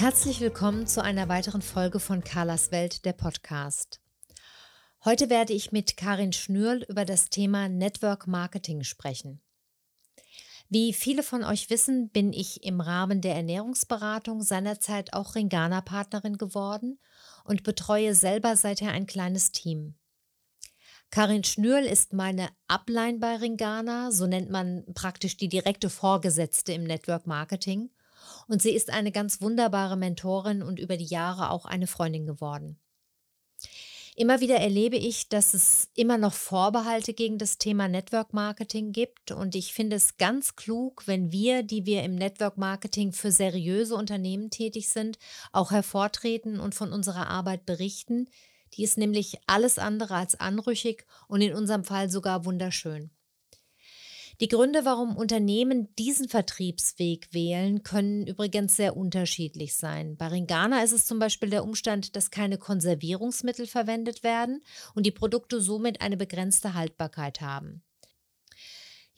Herzlich willkommen zu einer weiteren Folge von Carlas Welt, der Podcast. Heute werde ich mit Karin Schnürl über das Thema Network Marketing sprechen. Wie viele von euch wissen, bin ich im Rahmen der Ernährungsberatung seinerzeit auch Ringana-Partnerin geworden und betreue selber seither ein kleines Team. Karin Schnürl ist meine Upline bei Ringana, so nennt man praktisch die direkte Vorgesetzte im Network Marketing und sie ist eine ganz wunderbare Mentorin und über die Jahre auch eine Freundin geworden. Immer wieder erlebe ich, dass es immer noch Vorbehalte gegen das Thema Network Marketing gibt und ich finde es ganz klug, wenn wir, die wir im Network Marketing für seriöse Unternehmen tätig sind, auch hervortreten und von unserer Arbeit berichten. Die ist nämlich alles andere als anrüchig und in unserem Fall sogar wunderschön. Die Gründe, warum Unternehmen diesen Vertriebsweg wählen, können übrigens sehr unterschiedlich sein. Bei Ringana ist es zum Beispiel der Umstand, dass keine Konservierungsmittel verwendet werden und die Produkte somit eine begrenzte Haltbarkeit haben.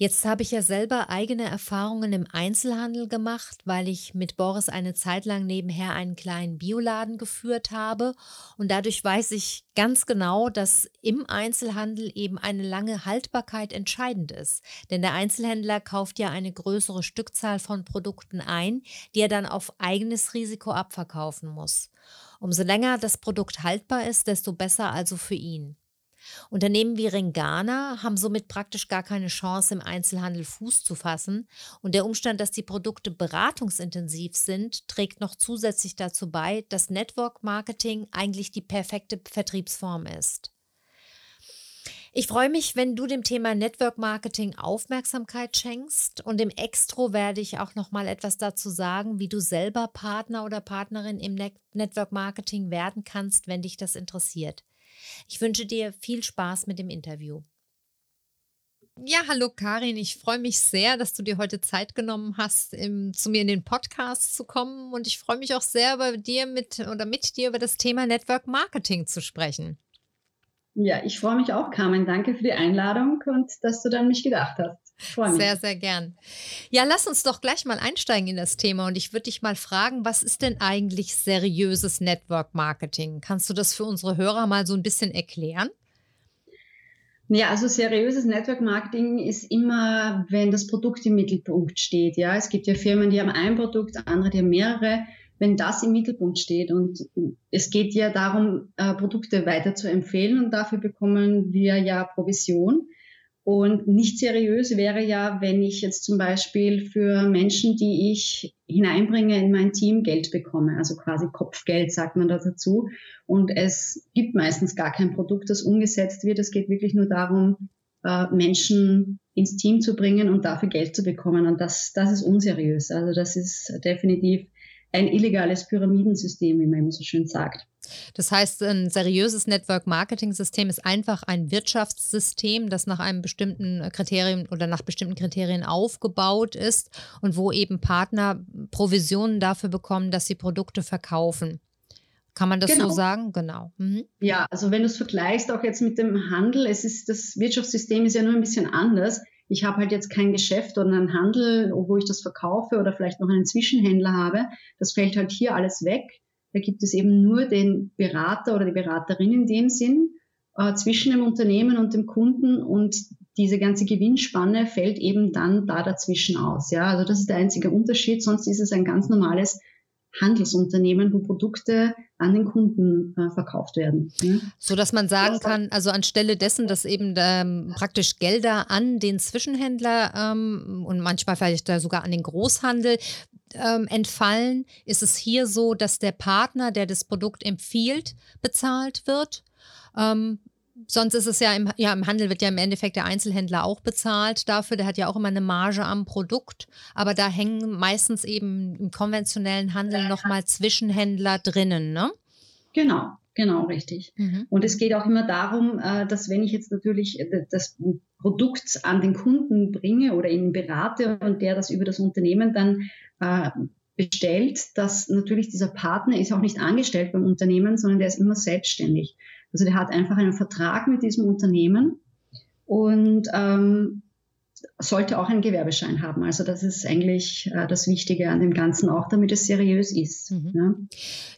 Jetzt habe ich ja selber eigene Erfahrungen im Einzelhandel gemacht, weil ich mit Boris eine Zeit lang nebenher einen kleinen Bioladen geführt habe. Und dadurch weiß ich ganz genau, dass im Einzelhandel eben eine lange Haltbarkeit entscheidend ist. Denn der Einzelhändler kauft ja eine größere Stückzahl von Produkten ein, die er dann auf eigenes Risiko abverkaufen muss. Umso länger das Produkt haltbar ist, desto besser also für ihn. Unternehmen wie Ringana haben somit praktisch gar keine Chance, im Einzelhandel Fuß zu fassen. Und der Umstand, dass die Produkte beratungsintensiv sind, trägt noch zusätzlich dazu bei, dass Network Marketing eigentlich die perfekte Vertriebsform ist. Ich freue mich, wenn du dem Thema Network Marketing Aufmerksamkeit schenkst und im Extro werde ich auch noch mal etwas dazu sagen, wie du selber Partner oder Partnerin im Network Marketing werden kannst, wenn dich das interessiert. Ich wünsche dir viel Spaß mit dem Interview. Ja, hallo Karin, ich freue mich sehr, dass du dir heute Zeit genommen hast, im, zu mir in den Podcast zu kommen und ich freue mich auch sehr, bei dir mit oder mit dir über das Thema Network Marketing zu sprechen. Ja, ich freue mich auch, Carmen. Danke für die Einladung und dass du dann mich gedacht hast. Sehr, sehr gern. Ja, lass uns doch gleich mal einsteigen in das Thema und ich würde dich mal fragen, was ist denn eigentlich seriöses Network Marketing? Kannst du das für unsere Hörer mal so ein bisschen erklären? Ja, also seriöses Network Marketing ist immer, wenn das Produkt im Mittelpunkt steht. Ja, es gibt ja Firmen, die haben ein Produkt, andere, die haben mehrere. Wenn das im Mittelpunkt steht und es geht ja darum, äh, Produkte weiter zu empfehlen und dafür bekommen wir ja Provision. Und nicht seriös wäre ja, wenn ich jetzt zum Beispiel für Menschen, die ich hineinbringe in mein Team, Geld bekomme. Also quasi Kopfgeld sagt man da dazu. Und es gibt meistens gar kein Produkt, das umgesetzt wird. Es geht wirklich nur darum, äh, Menschen ins Team zu bringen und dafür Geld zu bekommen. Und das, das ist unseriös. Also das ist definitiv ein illegales Pyramidensystem, wie man immer so schön sagt. Das heißt, ein seriöses Network-Marketing-System ist einfach ein Wirtschaftssystem, das nach einem bestimmten Kriterien oder nach bestimmten Kriterien aufgebaut ist und wo eben Partner Provisionen dafür bekommen, dass sie Produkte verkaufen. Kann man das genau. so sagen? Genau. Mhm. Ja, also wenn du es vergleichst, auch jetzt mit dem Handel, es ist, das Wirtschaftssystem ist ja nur ein bisschen anders. Ich habe halt jetzt kein Geschäft oder einen Handel, wo ich das verkaufe oder vielleicht noch einen Zwischenhändler habe. Das fällt halt hier alles weg. Da gibt es eben nur den Berater oder die Beraterin in dem Sinn äh, zwischen dem Unternehmen und dem Kunden und diese ganze Gewinnspanne fällt eben dann da dazwischen aus. Ja, also das ist der einzige Unterschied. Sonst ist es ein ganz normales Handelsunternehmen, wo Produkte an den Kunden äh, verkauft werden. Ja? So dass man sagen kann, also anstelle dessen, dass eben ähm, praktisch Gelder an den Zwischenhändler ähm, und manchmal vielleicht sogar an den Großhandel ähm, entfallen, ist es hier so, dass der Partner, der das Produkt empfiehlt, bezahlt wird. Ähm, Sonst ist es ja im, ja im Handel wird ja im Endeffekt der Einzelhändler auch bezahlt dafür. Der hat ja auch immer eine Marge am Produkt. Aber da hängen meistens eben im konventionellen Handel nochmal Zwischenhändler drinnen, ne? Genau, genau, richtig. Mhm. Und es geht auch immer darum, äh, dass wenn ich jetzt natürlich äh, das Produkt an den Kunden bringe oder ihn berate und der das über das Unternehmen dann äh, bestellt, dass natürlich dieser Partner ist auch nicht angestellt beim Unternehmen, sondern der ist immer selbstständig. Also der hat einfach einen Vertrag mit diesem Unternehmen und ähm, sollte auch einen Gewerbeschein haben. Also das ist eigentlich äh, das Wichtige an dem Ganzen auch, damit es seriös ist. Mhm. Ja.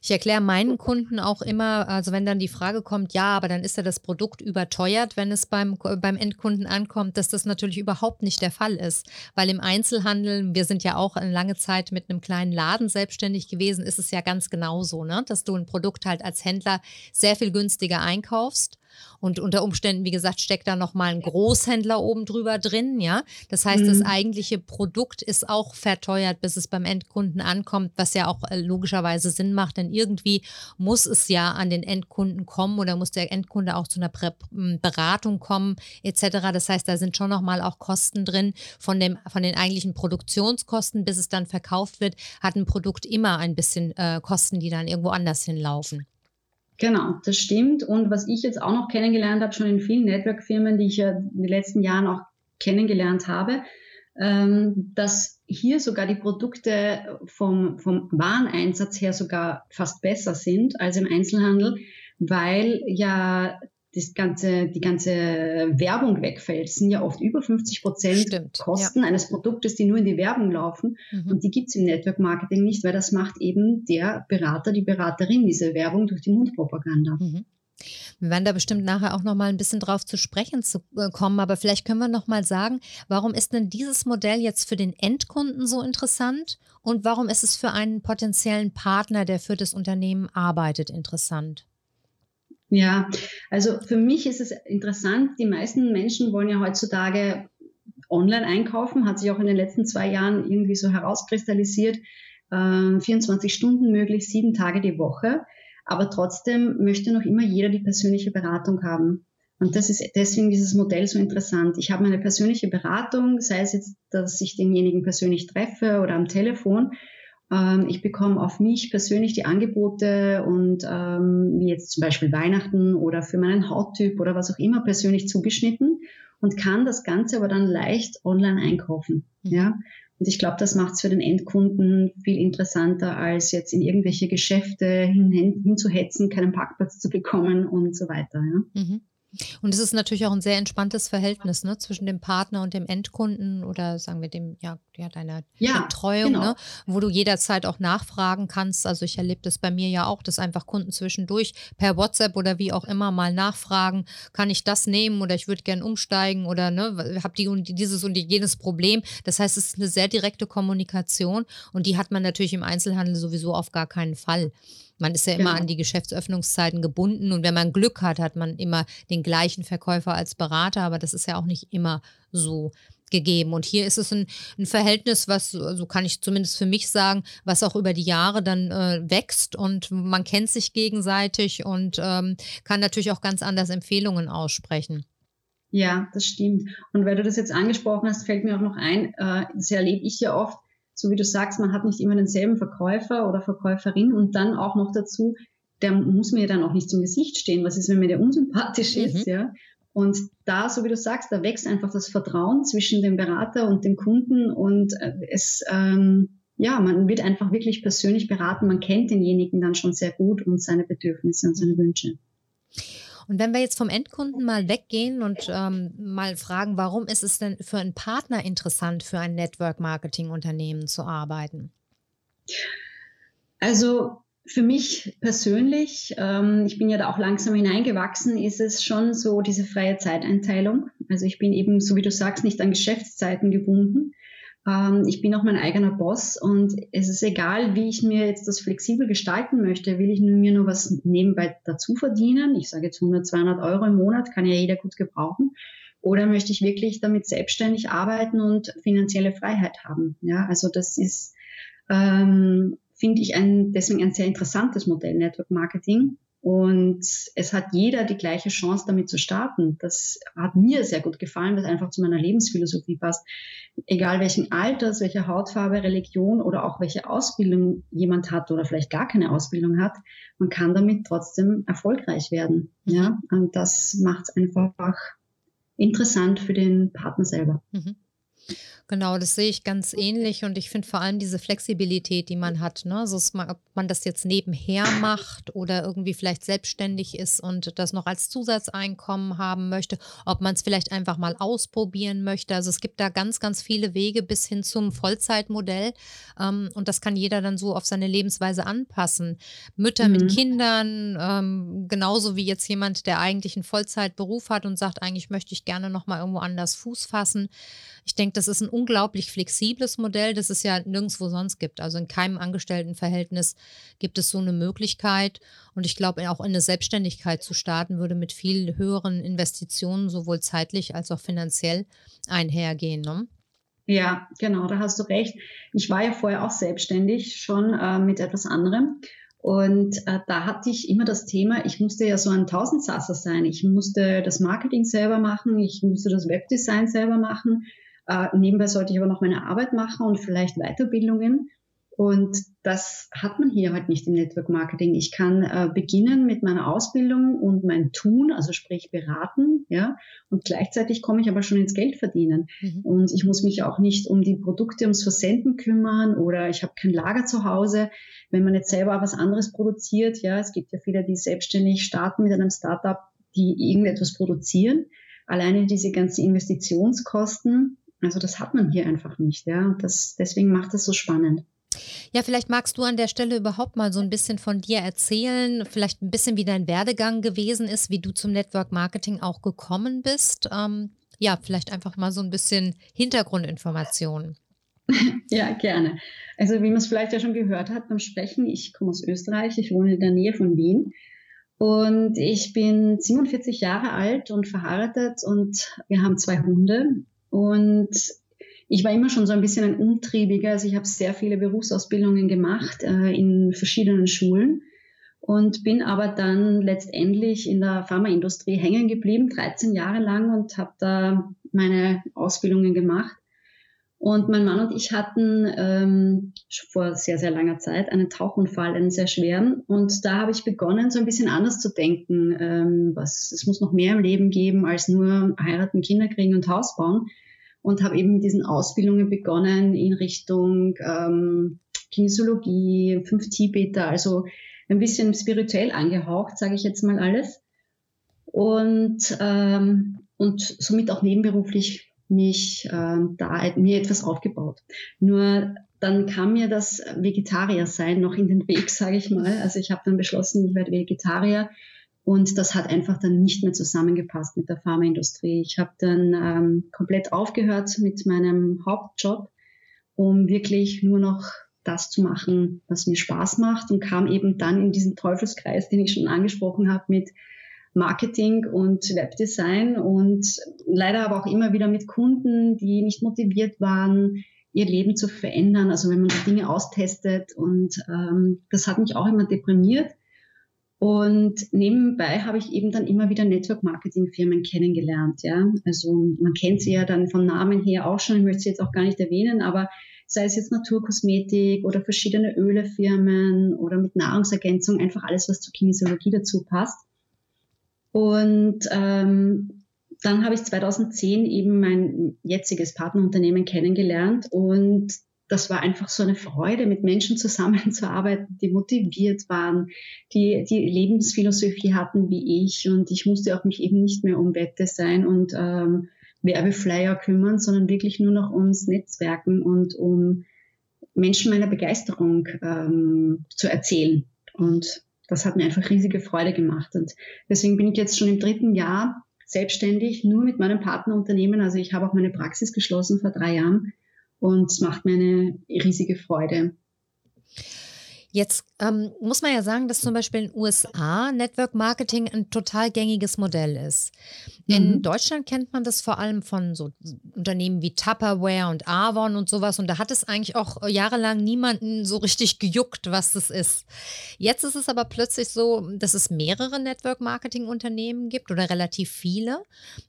Ich erkläre meinen Kunden auch immer, also wenn dann die Frage kommt, ja, aber dann ist ja das Produkt überteuert, wenn es beim, beim Endkunden ankommt, dass das natürlich überhaupt nicht der Fall ist. Weil im Einzelhandel, wir sind ja auch eine lange Zeit mit einem kleinen Laden selbstständig gewesen, ist es ja ganz genauso, ne? dass du ein Produkt halt als Händler sehr viel günstiger einkaufst und unter Umständen, wie gesagt, steckt da nochmal ein Großhändler oben drüber drin, ja. Das heißt, mhm. das eigentliche Produkt ist auch verteuert, bis es beim Endkunden ankommt, was ja auch äh, logischerweise Sinn macht, denn irgendwie muss es ja an den Endkunden kommen oder muss der Endkunde auch zu einer Prä Beratung kommen, etc. Das heißt, da sind schon nochmal auch Kosten drin von, dem, von den eigentlichen Produktionskosten, bis es dann verkauft wird, hat ein Produkt immer ein bisschen äh, Kosten, die dann irgendwo anders hinlaufen. Genau, das stimmt. Und was ich jetzt auch noch kennengelernt habe, schon in vielen Network-Firmen, die ich ja in den letzten Jahren auch kennengelernt habe, ähm, dass hier sogar die Produkte vom, vom Wareneinsatz her sogar fast besser sind als im Einzelhandel, weil ja das ganze, die ganze Werbung wegfällt. Es sind ja oft über 50 Prozent Kosten ja. eines Produktes, die nur in die Werbung laufen. Mhm. Und die gibt es im Network Marketing nicht, weil das macht eben der Berater, die Beraterin, diese Werbung durch die Mundpropaganda. Mhm. Wir werden da bestimmt nachher auch noch mal ein bisschen drauf zu sprechen zu äh, kommen, aber vielleicht können wir noch mal sagen, warum ist denn dieses Modell jetzt für den Endkunden so interessant und warum ist es für einen potenziellen Partner, der für das Unternehmen arbeitet, interessant? Ja, also für mich ist es interessant, die meisten Menschen wollen ja heutzutage online einkaufen, hat sich auch in den letzten zwei Jahren irgendwie so herauskristallisiert, äh, 24 Stunden möglich, sieben Tage die Woche. Aber trotzdem möchte noch immer jeder die persönliche Beratung haben. Und das ist deswegen dieses Modell so interessant. Ich habe meine persönliche Beratung, sei es jetzt, dass ich denjenigen persönlich treffe oder am Telefon. Ähm, ich bekomme auf mich persönlich die Angebote und ähm, wie jetzt zum Beispiel Weihnachten oder für meinen Hauttyp oder was auch immer persönlich zugeschnitten und kann das Ganze aber dann leicht online einkaufen. Mhm. Ja. Und ich glaube, das macht es für den Endkunden viel interessanter, als jetzt in irgendwelche Geschäfte hin, hin, hinzuhetzen, keinen Parkplatz zu bekommen und so weiter. Ja. Mhm. Und es ist natürlich auch ein sehr entspanntes Verhältnis ne, zwischen dem Partner und dem Endkunden oder sagen wir dem, ja, ja deiner ja, Betreuung, genau. ne, wo du jederzeit auch nachfragen kannst. Also ich erlebe das bei mir ja auch, dass einfach Kunden zwischendurch per WhatsApp oder wie auch immer mal nachfragen, kann ich das nehmen oder ich würde gern umsteigen oder ne, habe die und dieses und jenes Problem. Das heißt, es ist eine sehr direkte Kommunikation und die hat man natürlich im Einzelhandel sowieso auf gar keinen Fall. Man ist ja immer genau. an die Geschäftsöffnungszeiten gebunden und wenn man Glück hat, hat man immer den gleichen Verkäufer als Berater, aber das ist ja auch nicht immer so gegeben. Und hier ist es ein, ein Verhältnis, was, so kann ich zumindest für mich sagen, was auch über die Jahre dann äh, wächst und man kennt sich gegenseitig und ähm, kann natürlich auch ganz anders Empfehlungen aussprechen. Ja, das stimmt. Und weil du das jetzt angesprochen hast, fällt mir auch noch ein, äh, das erlebe ich ja oft, so wie du sagst, man hat nicht immer denselben Verkäufer oder Verkäuferin und dann auch noch dazu, der muss mir dann auch nicht zum Gesicht stehen. Was ist, wenn mir der unsympathisch mhm. ist, ja? Und da, so wie du sagst, da wächst einfach das Vertrauen zwischen dem Berater und dem Kunden und äh, es, ähm, ja, man wird einfach wirklich persönlich beraten. Man kennt denjenigen dann schon sehr gut und seine Bedürfnisse und seine Wünsche. Und wenn wir jetzt vom Endkunden mal weggehen und ähm, mal fragen, warum ist es denn für einen Partner interessant, für ein Network-Marketing-Unternehmen zu arbeiten? Also für mich persönlich, ähm, ich bin ja da auch langsam hineingewachsen, ist es schon so diese freie Zeiteinteilung. Also ich bin eben, so wie du sagst, nicht an Geschäftszeiten gebunden. Ähm, ich bin auch mein eigener Boss und es ist egal, wie ich mir jetzt das flexibel gestalten möchte. Will ich mir nur was nebenbei dazu verdienen? Ich sage jetzt 100, 200 Euro im Monat, kann ja jeder gut gebrauchen. Oder möchte ich wirklich damit selbstständig arbeiten und finanzielle Freiheit haben? Ja, also das ist, ähm, finde ich ein, deswegen ein sehr interessantes Modell Network Marketing. Und es hat jeder die gleiche Chance, damit zu starten. Das hat mir sehr gut gefallen, was einfach zu meiner Lebensphilosophie passt. Egal welchen Alters, welche Hautfarbe, Religion oder auch welche Ausbildung jemand hat oder vielleicht gar keine Ausbildung hat, man kann damit trotzdem erfolgreich werden. Mhm. Ja, und das macht es einfach interessant für den Partner selber. Mhm. Genau, das sehe ich ganz ähnlich und ich finde vor allem diese Flexibilität, die man hat, ne? Also, ob man das jetzt nebenher macht oder irgendwie vielleicht selbstständig ist und das noch als Zusatzeinkommen haben möchte, ob man es vielleicht einfach mal ausprobieren möchte. Also es gibt da ganz, ganz viele Wege bis hin zum Vollzeitmodell ähm, und das kann jeder dann so auf seine Lebensweise anpassen. Mütter mhm. mit Kindern, ähm, genauso wie jetzt jemand, der eigentlich einen Vollzeitberuf hat und sagt, eigentlich möchte ich gerne noch mal irgendwo anders Fuß fassen. Ich denke, das ist ein unglaublich flexibles Modell, das es ja nirgendwo sonst gibt. Also in keinem Angestelltenverhältnis gibt es so eine Möglichkeit. Und ich glaube, auch in eine Selbstständigkeit zu starten, würde mit viel höheren Investitionen, sowohl zeitlich als auch finanziell, einhergehen. Ne? Ja, genau, da hast du recht. Ich war ja vorher auch selbstständig, schon äh, mit etwas anderem. Und äh, da hatte ich immer das Thema, ich musste ja so ein Tausendsasser sein. Ich musste das Marketing selber machen, ich musste das Webdesign selber machen, äh, nebenbei sollte ich aber noch meine Arbeit machen und vielleicht Weiterbildungen. Und das hat man hier halt nicht im Network Marketing. Ich kann äh, beginnen mit meiner Ausbildung und mein Tun, also sprich beraten, ja, und gleichzeitig komme ich aber schon ins Geld verdienen. Mhm. Und ich muss mich auch nicht um die Produkte, ums Versenden kümmern oder ich habe kein Lager zu Hause. Wenn man jetzt selber was anderes produziert, ja, es gibt ja viele, die selbstständig starten mit einem Startup, die irgendetwas produzieren. Alleine diese ganzen Investitionskosten, also das hat man hier einfach nicht, ja. Und das, deswegen macht es so spannend. Ja, vielleicht magst du an der Stelle überhaupt mal so ein bisschen von dir erzählen, vielleicht ein bisschen, wie dein Werdegang gewesen ist, wie du zum Network Marketing auch gekommen bist. Ähm, ja, vielleicht einfach mal so ein bisschen Hintergrundinformationen. Ja, gerne. Also wie man es vielleicht ja schon gehört hat beim Sprechen, ich komme aus Österreich, ich wohne in der Nähe von Wien und ich bin 47 Jahre alt und verheiratet und wir haben zwei Hunde und ich war immer schon so ein bisschen ein Umtriebiger. Also ich habe sehr viele Berufsausbildungen gemacht äh, in verschiedenen Schulen und bin aber dann letztendlich in der Pharmaindustrie hängen geblieben, 13 Jahre lang und habe da meine Ausbildungen gemacht. Und mein Mann und ich hatten ähm, vor sehr, sehr langer Zeit einen Tauchunfall, einen sehr schweren. Und da habe ich begonnen, so ein bisschen anders zu denken. Ähm, was, es muss noch mehr im Leben geben als nur heiraten, Kinder kriegen und Haus bauen und habe eben mit diesen Ausbildungen begonnen in Richtung ähm, Kinesiologie, 5T-Beta, also ein bisschen spirituell angehaucht, sage ich jetzt mal alles. Und, ähm, und somit auch nebenberuflich mich äh, da mir etwas aufgebaut. Nur dann kam mir das Vegetarier sein noch in den Weg, sage ich mal. Also ich habe dann beschlossen, ich werde Vegetarier und das hat einfach dann nicht mehr zusammengepasst mit der Pharmaindustrie. Ich habe dann ähm, komplett aufgehört mit meinem Hauptjob, um wirklich nur noch das zu machen, was mir Spaß macht und kam eben dann in diesen Teufelskreis, den ich schon angesprochen habe, mit Marketing und Webdesign und leider aber auch immer wieder mit Kunden, die nicht motiviert waren, ihr Leben zu verändern. Also wenn man die Dinge austestet und ähm, das hat mich auch immer deprimiert. Und nebenbei habe ich eben dann immer wieder Network-Marketing-Firmen kennengelernt. Ja? Also man kennt sie ja dann von Namen her auch schon, ich möchte sie jetzt auch gar nicht erwähnen, aber sei es jetzt Naturkosmetik oder verschiedene Ölefirmen oder mit Nahrungsergänzung, einfach alles, was zur Kinesiologie dazu passt. Und ähm, dann habe ich 2010 eben mein jetziges Partnerunternehmen kennengelernt und das war einfach so eine Freude, mit Menschen zusammenzuarbeiten, die motiviert waren, die die Lebensphilosophie hatten wie ich. Und ich musste auch mich eben nicht mehr um Wette sein und ähm, Werbeflyer kümmern, sondern wirklich nur noch ums Netzwerken und um Menschen meiner Begeisterung ähm, zu erzählen. Und das hat mir einfach riesige Freude gemacht. Und deswegen bin ich jetzt schon im dritten Jahr selbstständig, nur mit meinem Partnerunternehmen. Also ich habe auch meine Praxis geschlossen vor drei Jahren und es macht mir eine riesige Freude. Jetzt ähm, muss man ja sagen, dass zum Beispiel in den USA Network Marketing ein total gängiges Modell ist. In mhm. Deutschland kennt man das vor allem von so Unternehmen wie Tupperware und Avon und sowas. Und da hat es eigentlich auch jahrelang niemanden so richtig gejuckt, was das ist. Jetzt ist es aber plötzlich so, dass es mehrere Network Marketing Unternehmen gibt oder relativ viele.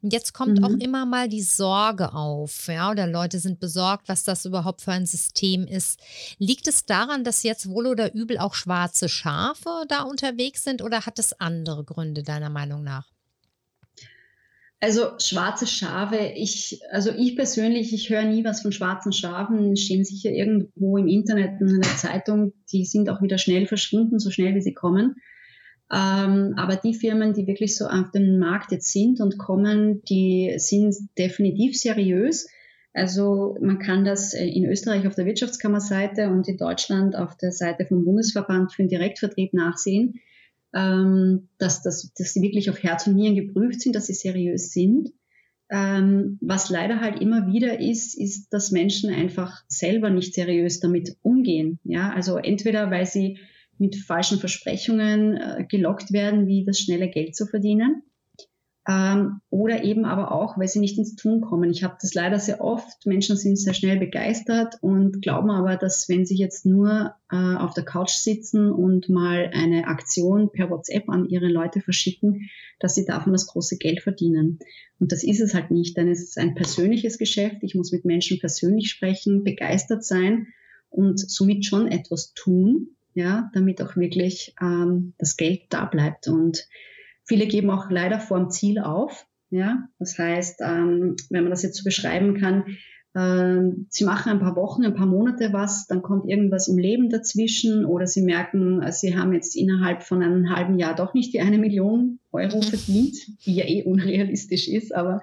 Und jetzt kommt mhm. auch immer mal die Sorge auf, ja, oder Leute sind besorgt, was das überhaupt für ein System ist. Liegt es daran, dass jetzt wohl oder übel auch schwarze Schafe da unterwegs sind oder hat es andere Gründe deiner Meinung nach? Also schwarze Schafe, ich, also ich persönlich, ich höre nie was von schwarzen Schafen, stehen sicher irgendwo im Internet in einer Zeitung, die sind auch wieder schnell verschwunden, so schnell wie sie kommen. Ähm, aber die Firmen, die wirklich so auf dem Markt jetzt sind und kommen, die sind definitiv seriös. Also man kann das äh, in Österreich auf der Wirtschaftskammerseite und in Deutschland auf der Seite vom Bundesverband für den Direktvertrieb nachsehen, ähm, dass, dass, dass sie wirklich auf Herz und Nieren geprüft sind, dass sie seriös sind. Ähm, was leider halt immer wieder ist, ist, dass Menschen einfach selber nicht seriös damit umgehen. Ja, also entweder weil sie mit falschen Versprechungen äh, gelockt werden, wie das schnelle Geld zu verdienen, ähm, oder eben aber auch, weil sie nicht ins Tun kommen. Ich habe das leider sehr oft. Menschen sind sehr schnell begeistert und glauben aber, dass wenn sie jetzt nur äh, auf der Couch sitzen und mal eine Aktion per WhatsApp an ihre Leute verschicken, dass sie davon das große Geld verdienen. Und das ist es halt nicht, denn es ist ein persönliches Geschäft. Ich muss mit Menschen persönlich sprechen, begeistert sein und somit schon etwas tun, ja, damit auch wirklich ähm, das Geld da bleibt. Und Viele geben auch leider vor dem Ziel auf. Ja, das heißt, ähm, wenn man das jetzt so beschreiben kann, äh, sie machen ein paar Wochen, ein paar Monate was, dann kommt irgendwas im Leben dazwischen oder sie merken, äh, sie haben jetzt innerhalb von einem halben Jahr doch nicht die eine Million Euro mhm. verdient, die ja eh unrealistisch ist, aber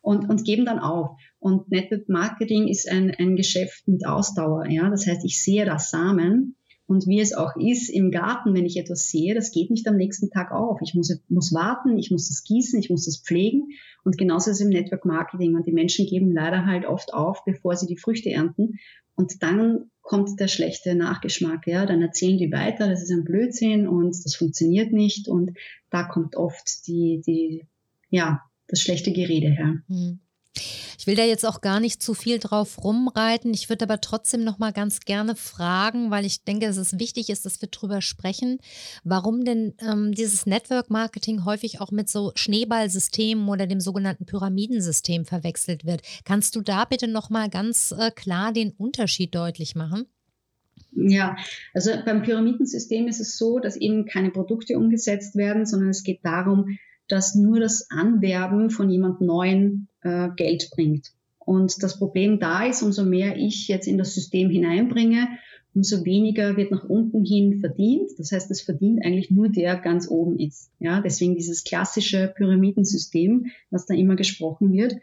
und, und geben dann auf. Und Network Marketing ist ein, ein Geschäft mit Ausdauer. Ja, das heißt, ich sehe das Samen und wie es auch ist im Garten, wenn ich etwas sehe, das geht nicht am nächsten Tag auf. Ich muss, muss warten, ich muss das gießen, ich muss das pflegen. Und genauso ist es im Network Marketing. Und die Menschen geben leider halt oft auf, bevor sie die Früchte ernten. Und dann kommt der schlechte Nachgeschmack. Ja, dann erzählen die weiter, das ist ein Blödsinn und das funktioniert nicht. Und da kommt oft die, die, ja, das schlechte Gerede her. Mhm. Ich will da jetzt auch gar nicht zu viel drauf rumreiten. Ich würde aber trotzdem noch mal ganz gerne fragen, weil ich denke, dass es wichtig ist, dass wir drüber sprechen, warum denn ähm, dieses Network Marketing häufig auch mit so Schneeballsystemen oder dem sogenannten Pyramidensystem verwechselt wird. Kannst du da bitte noch mal ganz äh, klar den Unterschied deutlich machen? Ja, also beim Pyramidensystem ist es so, dass eben keine Produkte umgesetzt werden, sondern es geht darum, dass nur das Anwerben von jemand Neuen äh, Geld bringt. Und das Problem da ist, umso mehr ich jetzt in das System hineinbringe, umso weniger wird nach unten hin verdient. Das heißt, es verdient eigentlich nur der ganz oben ist. Ja, deswegen dieses klassische Pyramidensystem, was da immer gesprochen wird.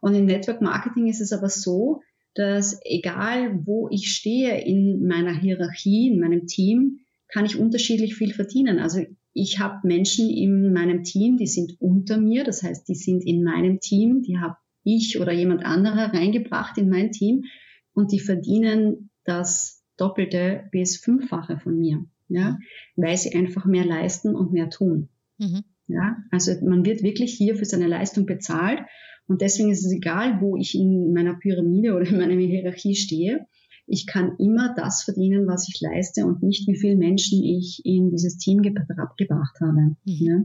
Und im Network Marketing ist es aber so, dass egal wo ich stehe in meiner Hierarchie, in meinem Team, kann ich unterschiedlich viel verdienen. Also ich habe Menschen in meinem Team, die sind unter mir, das heißt, die sind in meinem Team, die habe ich oder jemand anderer reingebracht in mein Team. Und die verdienen das Doppelte bis Fünffache von mir, ja, weil sie einfach mehr leisten und mehr tun. Mhm. Ja, also man wird wirklich hier für seine Leistung bezahlt. Und deswegen ist es egal, wo ich in meiner Pyramide oder in meiner Hierarchie stehe ich kann immer das verdienen, was ich leiste und nicht, wie viele Menschen ich in dieses Team gebracht habe. Mhm. Ja?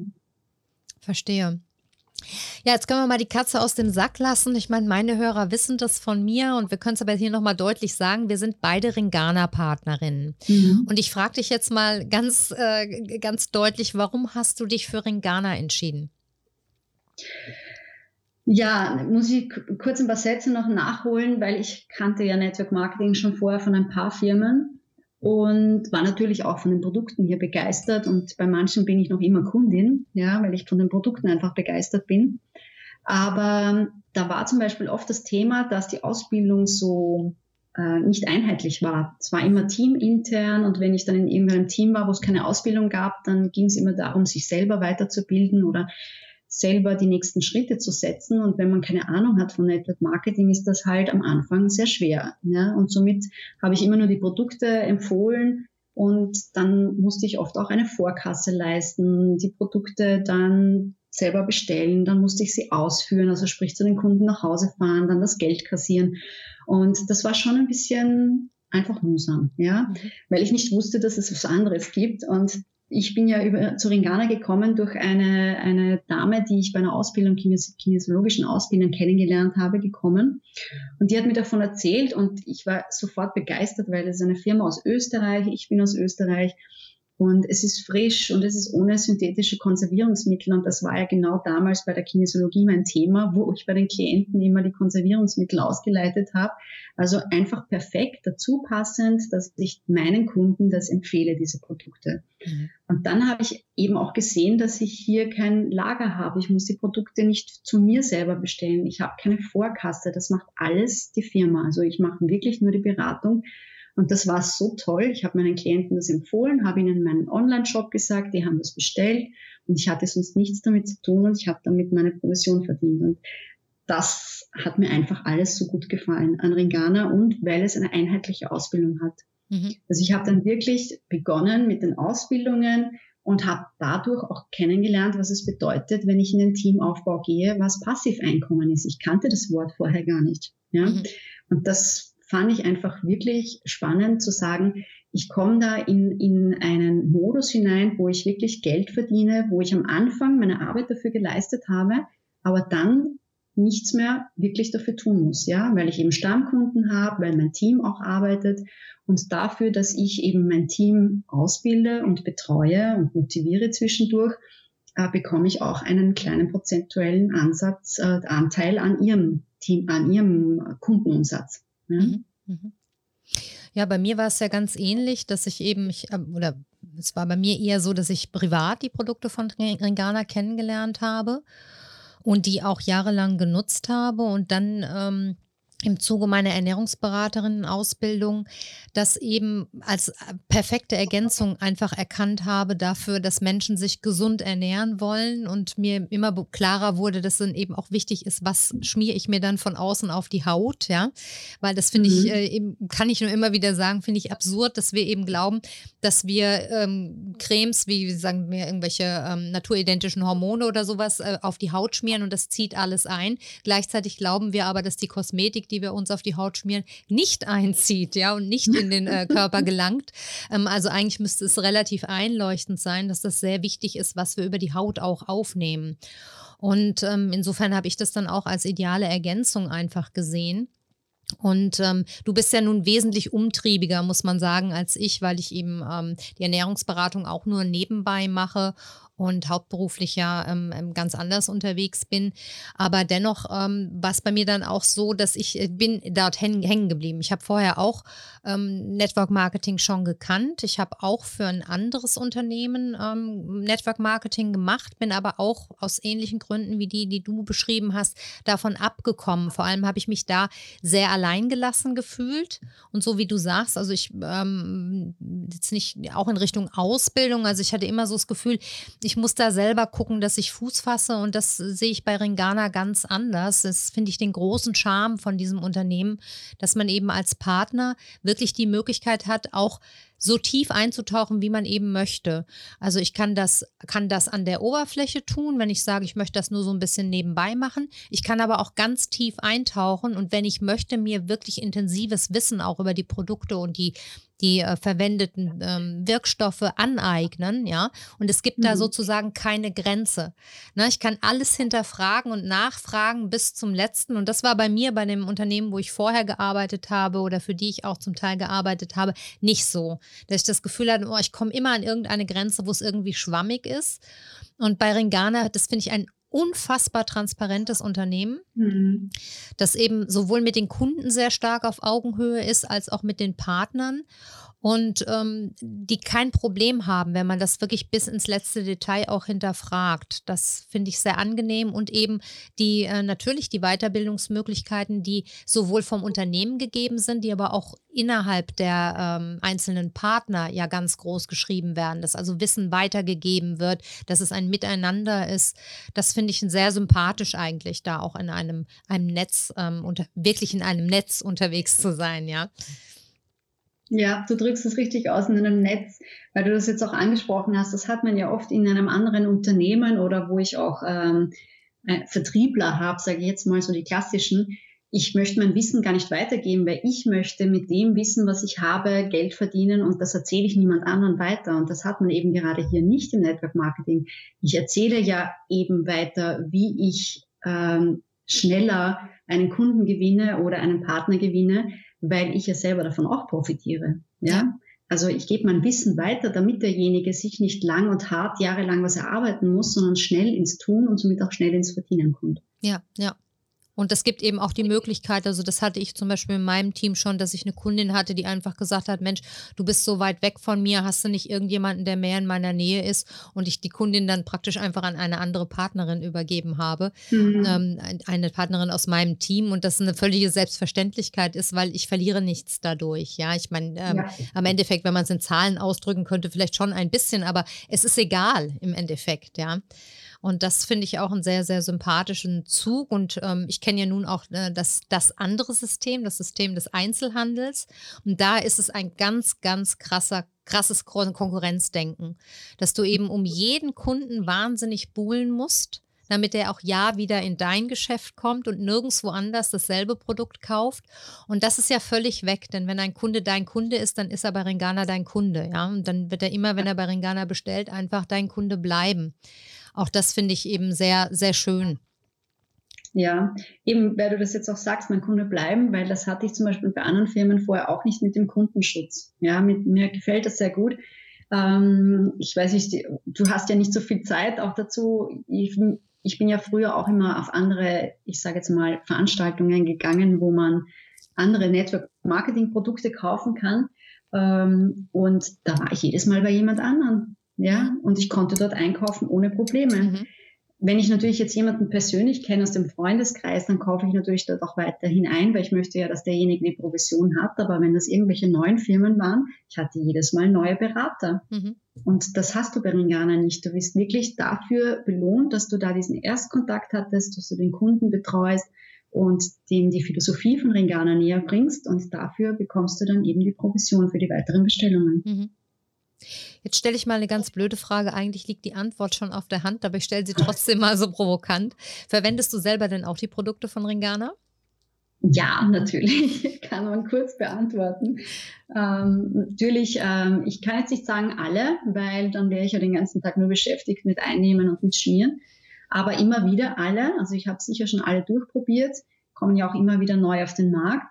Verstehe. Ja, jetzt können wir mal die Katze aus dem Sack lassen. Ich meine, meine Hörer wissen das von mir und wir können es aber hier nochmal deutlich sagen, wir sind beide Ringana-Partnerinnen. Mhm. Und ich frage dich jetzt mal ganz, äh, ganz deutlich, warum hast du dich für Ringana entschieden? Ja, muss ich kurz ein paar Sätze noch nachholen, weil ich kannte ja Network Marketing schon vorher von ein paar Firmen und war natürlich auch von den Produkten hier begeistert und bei manchen bin ich noch immer Kundin, ja, weil ich von den Produkten einfach begeistert bin. Aber da war zum Beispiel oft das Thema, dass die Ausbildung so äh, nicht einheitlich war. Es war immer teamintern und wenn ich dann in irgendeinem Team war, wo es keine Ausbildung gab, dann ging es immer darum, sich selber weiterzubilden oder selber die nächsten Schritte zu setzen. Und wenn man keine Ahnung hat von Network Marketing, ist das halt am Anfang sehr schwer. Ja? Und somit habe ich immer nur die Produkte empfohlen, Und dann musste ich oft auch eine Vorkasse leisten, die Produkte dann selber bestellen, dann musste ich sie ausführen, also sprich zu den Kunden nach Hause fahren, dann das Geld kassieren. Und das war schon ein bisschen einfach mühsam, ja, mhm. weil ich nicht wusste, dass es was anderes gibt. Und ich bin ja über, zu Ringana gekommen durch eine, eine Dame, die ich bei einer Ausbildung, Kines kinesiologischen Ausbildung kennengelernt habe, gekommen. Und die hat mir davon erzählt und ich war sofort begeistert, weil es eine Firma aus Österreich, ich bin aus Österreich. Und es ist frisch und es ist ohne synthetische Konservierungsmittel. Und das war ja genau damals bei der Kinesiologie mein Thema, wo ich bei den Klienten immer die Konservierungsmittel ausgeleitet habe. Also einfach perfekt, dazu passend, dass ich meinen Kunden das empfehle, diese Produkte. Mhm. Und dann habe ich eben auch gesehen, dass ich hier kein Lager habe. Ich muss die Produkte nicht zu mir selber bestellen. Ich habe keine Vorkasse. Das macht alles die Firma. Also ich mache wirklich nur die Beratung und das war so toll. Ich habe meinen Klienten das empfohlen, habe ihnen meinen Online-Shop gesagt, die haben das bestellt und ich hatte sonst nichts damit zu tun und ich habe damit meine Provision verdient. Und das hat mir einfach alles so gut gefallen an Ringana und weil es eine einheitliche Ausbildung hat. Mhm. Also ich habe dann wirklich begonnen mit den Ausbildungen und habe dadurch auch kennengelernt, was es bedeutet, wenn ich in den Teamaufbau gehe, was Passiveinkommen ist. Ich kannte das Wort vorher gar nicht. Ja? Mhm. Und das fand ich einfach wirklich spannend zu sagen, ich komme da in, in einen Modus hinein, wo ich wirklich Geld verdiene, wo ich am Anfang meine Arbeit dafür geleistet habe, aber dann nichts mehr wirklich dafür tun muss, ja, weil ich eben Stammkunden habe, weil mein Team auch arbeitet und dafür, dass ich eben mein Team ausbilde und betreue und motiviere zwischendurch, äh, bekomme ich auch einen kleinen prozentuellen Ansatz, äh, Anteil an ihrem Team, an ihrem Kundenumsatz. Mhm. Mhm. Ja, bei mir war es ja ganz ähnlich, dass ich eben, ich, ähm, oder es war bei mir eher so, dass ich privat die Produkte von Ringana kennengelernt habe und die auch jahrelang genutzt habe und dann ähm, im Zuge meiner Ernährungsberaterinnen-Ausbildung das eben als äh, perfekte Ergänzung einfach erkannt habe dafür, dass Menschen sich gesund ernähren wollen und mir immer klarer wurde, dass dann eben auch wichtig ist, was schmiere ich mir dann von außen auf die Haut, ja, weil das finde mhm. ich, äh, eben, kann ich nur immer wieder sagen, finde ich absurd, dass wir eben glauben, dass wir ähm, Cremes wie, sagen wir, irgendwelche ähm, naturidentischen Hormone oder sowas äh, auf die Haut schmieren und das zieht alles ein. Gleichzeitig glauben wir aber, dass die Kosmetik, die wir uns auf die Haut schmieren, nicht einzieht, ja, und nicht in den äh, Körper gelangt. Ähm, also eigentlich müsste es relativ einleuchtend sein, dass das sehr wichtig ist, was wir über die Haut auch aufnehmen. Und ähm, insofern habe ich das dann auch als ideale Ergänzung einfach gesehen. Und ähm, du bist ja nun wesentlich umtriebiger, muss man sagen, als ich, weil ich eben ähm, die Ernährungsberatung auch nur nebenbei mache und hauptberuflich ja ähm, ähm, ganz anders unterwegs bin. Aber dennoch ähm, war es bei mir dann auch so, dass ich äh, bin dort hängen geblieben. Ich habe vorher auch ähm, Network Marketing schon gekannt. Ich habe auch für ein anderes Unternehmen ähm, Network Marketing gemacht, bin aber auch aus ähnlichen Gründen wie die, die du beschrieben hast, davon abgekommen. Vor allem habe ich mich da sehr alleingelassen gefühlt. Und so wie du sagst, also ich ähm, jetzt nicht auch in Richtung Ausbildung, also ich hatte immer so das Gefühl, ich muss da selber gucken, dass ich Fuß fasse und das sehe ich bei Ringana ganz anders. Das finde ich den großen Charme von diesem Unternehmen, dass man eben als Partner wirklich die Möglichkeit hat, auch so tief einzutauchen, wie man eben möchte. Also ich kann das, kann das an der Oberfläche tun, wenn ich sage, ich möchte das nur so ein bisschen nebenbei machen. Ich kann aber auch ganz tief eintauchen und wenn ich möchte, mir wirklich intensives Wissen auch über die Produkte und die die äh, verwendeten ähm, Wirkstoffe aneignen, ja. Und es gibt mhm. da sozusagen keine Grenze. Ne, ich kann alles hinterfragen und nachfragen bis zum letzten. Und das war bei mir bei dem Unternehmen, wo ich vorher gearbeitet habe oder für die ich auch zum Teil gearbeitet habe, nicht so. Dass ich das Gefühl hatte, oh, ich komme immer an irgendeine Grenze, wo es irgendwie schwammig ist. Und bei Ringana, das finde ich ein unfassbar transparentes Unternehmen, mhm. das eben sowohl mit den Kunden sehr stark auf Augenhöhe ist, als auch mit den Partnern und ähm, die kein Problem haben, wenn man das wirklich bis ins letzte Detail auch hinterfragt. Das finde ich sehr angenehm und eben die äh, natürlich die Weiterbildungsmöglichkeiten, die sowohl vom Unternehmen gegeben sind, die aber auch innerhalb der ähm, einzelnen Partner ja ganz groß geschrieben werden, dass also Wissen weitergegeben wird, dass es ein Miteinander ist. Das finde ich sehr sympathisch eigentlich, da auch in einem, einem Netz, ähm, unter, wirklich in einem Netz unterwegs zu sein, ja. Ja, du drückst es richtig aus in einem Netz, weil du das jetzt auch angesprochen hast. Das hat man ja oft in einem anderen Unternehmen oder wo ich auch ähm, Vertriebler habe, sage ich jetzt mal so die klassischen. Ich möchte mein Wissen gar nicht weitergeben, weil ich möchte mit dem Wissen, was ich habe, Geld verdienen und das erzähle ich niemand anderen weiter. Und das hat man eben gerade hier nicht im Network Marketing. Ich erzähle ja eben weiter, wie ich ähm, schneller einen Kunden gewinne oder einen Partner gewinne, weil ich ja selber davon auch profitiere. Ja. Also ich gebe mein Wissen weiter, damit derjenige sich nicht lang und hart jahrelang was erarbeiten muss, sondern schnell ins Tun und somit auch schnell ins Verdienen kommt. Ja, ja. Und es gibt eben auch die Möglichkeit, also das hatte ich zum Beispiel in meinem Team schon, dass ich eine Kundin hatte, die einfach gesagt hat, Mensch, du bist so weit weg von mir, hast du nicht irgendjemanden, der mehr in meiner Nähe ist und ich die Kundin dann praktisch einfach an eine andere Partnerin übergeben habe, mhm. ähm, eine Partnerin aus meinem Team und das eine völlige Selbstverständlichkeit ist, weil ich verliere nichts dadurch. Ja, ich meine, ähm, ja. am Endeffekt, wenn man es in Zahlen ausdrücken könnte, vielleicht schon ein bisschen, aber es ist egal im Endeffekt, ja. Und das finde ich auch einen sehr, sehr sympathischen Zug. Und ähm, ich kenne ja nun auch äh, das, das andere System, das System des Einzelhandels. Und da ist es ein ganz, ganz krasser krasses Konkurrenzdenken, dass du eben um jeden Kunden wahnsinnig buhlen musst, damit er auch ja wieder in dein Geschäft kommt und nirgendwo anders dasselbe Produkt kauft. Und das ist ja völlig weg, denn wenn ein Kunde dein Kunde ist, dann ist er bei Ringana dein Kunde, ja. Und dann wird er immer, wenn er bei Ringana bestellt, einfach dein Kunde bleiben. Auch das finde ich eben sehr, sehr schön. Ja, eben, weil du das jetzt auch sagst, mein Kunde bleiben, weil das hatte ich zum Beispiel bei anderen Firmen vorher auch nicht mit dem Kundenschutz. Ja, mit, mir gefällt das sehr gut. Ähm, ich weiß nicht, du hast ja nicht so viel Zeit auch dazu. Ich, ich bin ja früher auch immer auf andere, ich sage jetzt mal, Veranstaltungen gegangen, wo man andere Network-Marketing-Produkte kaufen kann. Ähm, und da war ich jedes Mal bei jemand anderen. Ja, und ich konnte dort einkaufen ohne Probleme. Mhm. Wenn ich natürlich jetzt jemanden persönlich kenne aus dem Freundeskreis, dann kaufe ich natürlich dort auch weiterhin ein, weil ich möchte ja, dass derjenige die Provision hat. Aber wenn das irgendwelche neuen Firmen waren, ich hatte jedes Mal neue Berater. Mhm. Und das hast du bei Ringana nicht. Du wirst wirklich dafür belohnt, dass du da diesen Erstkontakt hattest, dass du den Kunden betreust und dem die Philosophie von Ringana näher bringst. Und dafür bekommst du dann eben die Provision für die weiteren Bestellungen. Mhm. Jetzt stelle ich mal eine ganz blöde Frage. Eigentlich liegt die Antwort schon auf der Hand, aber ich stelle sie trotzdem mal so provokant. Verwendest du selber denn auch die Produkte von Ringana? Ja, natürlich, kann man kurz beantworten. Ähm, natürlich, ähm, ich kann jetzt nicht sagen alle, weil dann wäre ich ja den ganzen Tag nur beschäftigt mit Einnehmen und mit Schmieren. Aber immer wieder alle, also ich habe sicher schon alle durchprobiert, kommen ja auch immer wieder neu auf den Markt.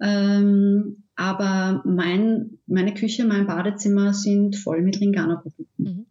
Ähm, aber mein, meine Küche, mein Badezimmer sind voll mit Ringana-Produkten. Mhm.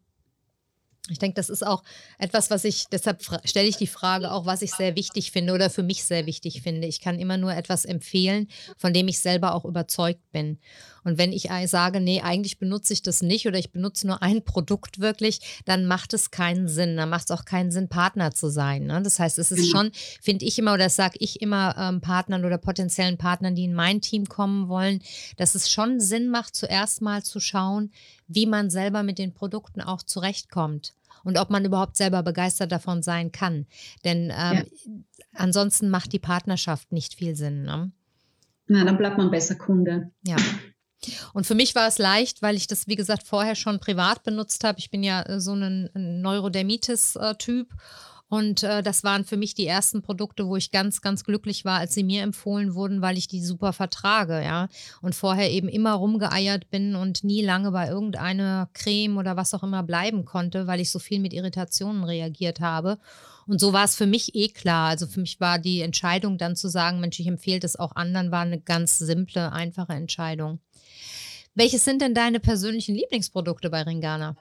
Ich denke, das ist auch etwas, was ich, deshalb stelle ich die Frage auch, was ich sehr wichtig finde oder für mich sehr wichtig finde. Ich kann immer nur etwas empfehlen, von dem ich selber auch überzeugt bin. Und wenn ich sage, nee, eigentlich benutze ich das nicht oder ich benutze nur ein Produkt wirklich, dann macht es keinen Sinn. Dann macht es auch keinen Sinn, Partner zu sein. Ne? Das heißt, es ist genau. schon, finde ich immer, oder das sage ich immer ähm, Partnern oder potenziellen Partnern, die in mein Team kommen wollen, dass es schon Sinn macht, zuerst mal zu schauen, wie man selber mit den Produkten auch zurechtkommt und ob man überhaupt selber begeistert davon sein kann. Denn ähm, ja. ansonsten macht die Partnerschaft nicht viel Sinn. Ne? Na, dann bleibt man besser Kunde. Ja. Und für mich war es leicht, weil ich das, wie gesagt, vorher schon privat benutzt habe. Ich bin ja äh, so ein Neurodermitis-Typ. Äh, und äh, das waren für mich die ersten Produkte, wo ich ganz, ganz glücklich war, als sie mir empfohlen wurden, weil ich die super vertrage, ja. Und vorher eben immer rumgeeiert bin und nie lange bei irgendeiner Creme oder was auch immer bleiben konnte, weil ich so viel mit Irritationen reagiert habe. Und so war es für mich eh klar. Also für mich war die Entscheidung dann zu sagen, Mensch, ich empfehle das auch anderen, war eine ganz simple, einfache Entscheidung. Welches sind denn deine persönlichen Lieblingsprodukte bei Ringana?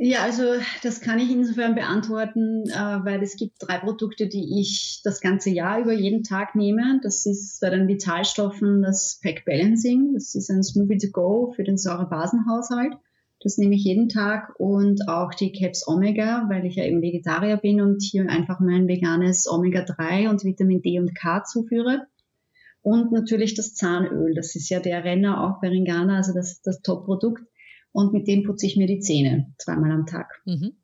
Ja, also das kann ich insofern beantworten, äh, weil es gibt drei Produkte, die ich das ganze Jahr über jeden Tag nehme. Das ist bei den Vitalstoffen das Pack Balancing. Das ist ein Smoothie to go für den Säurebasenhaushalt. Das nehme ich jeden Tag und auch die Caps Omega, weil ich ja eben Vegetarier bin und hier einfach mein veganes Omega 3 und Vitamin D und K zuführe. Und natürlich das Zahnöl. Das ist ja der Renner auch bei Ringana, also das, das Top-Produkt und mit dem putze ich mir die Zähne zweimal am Tag. Mhm.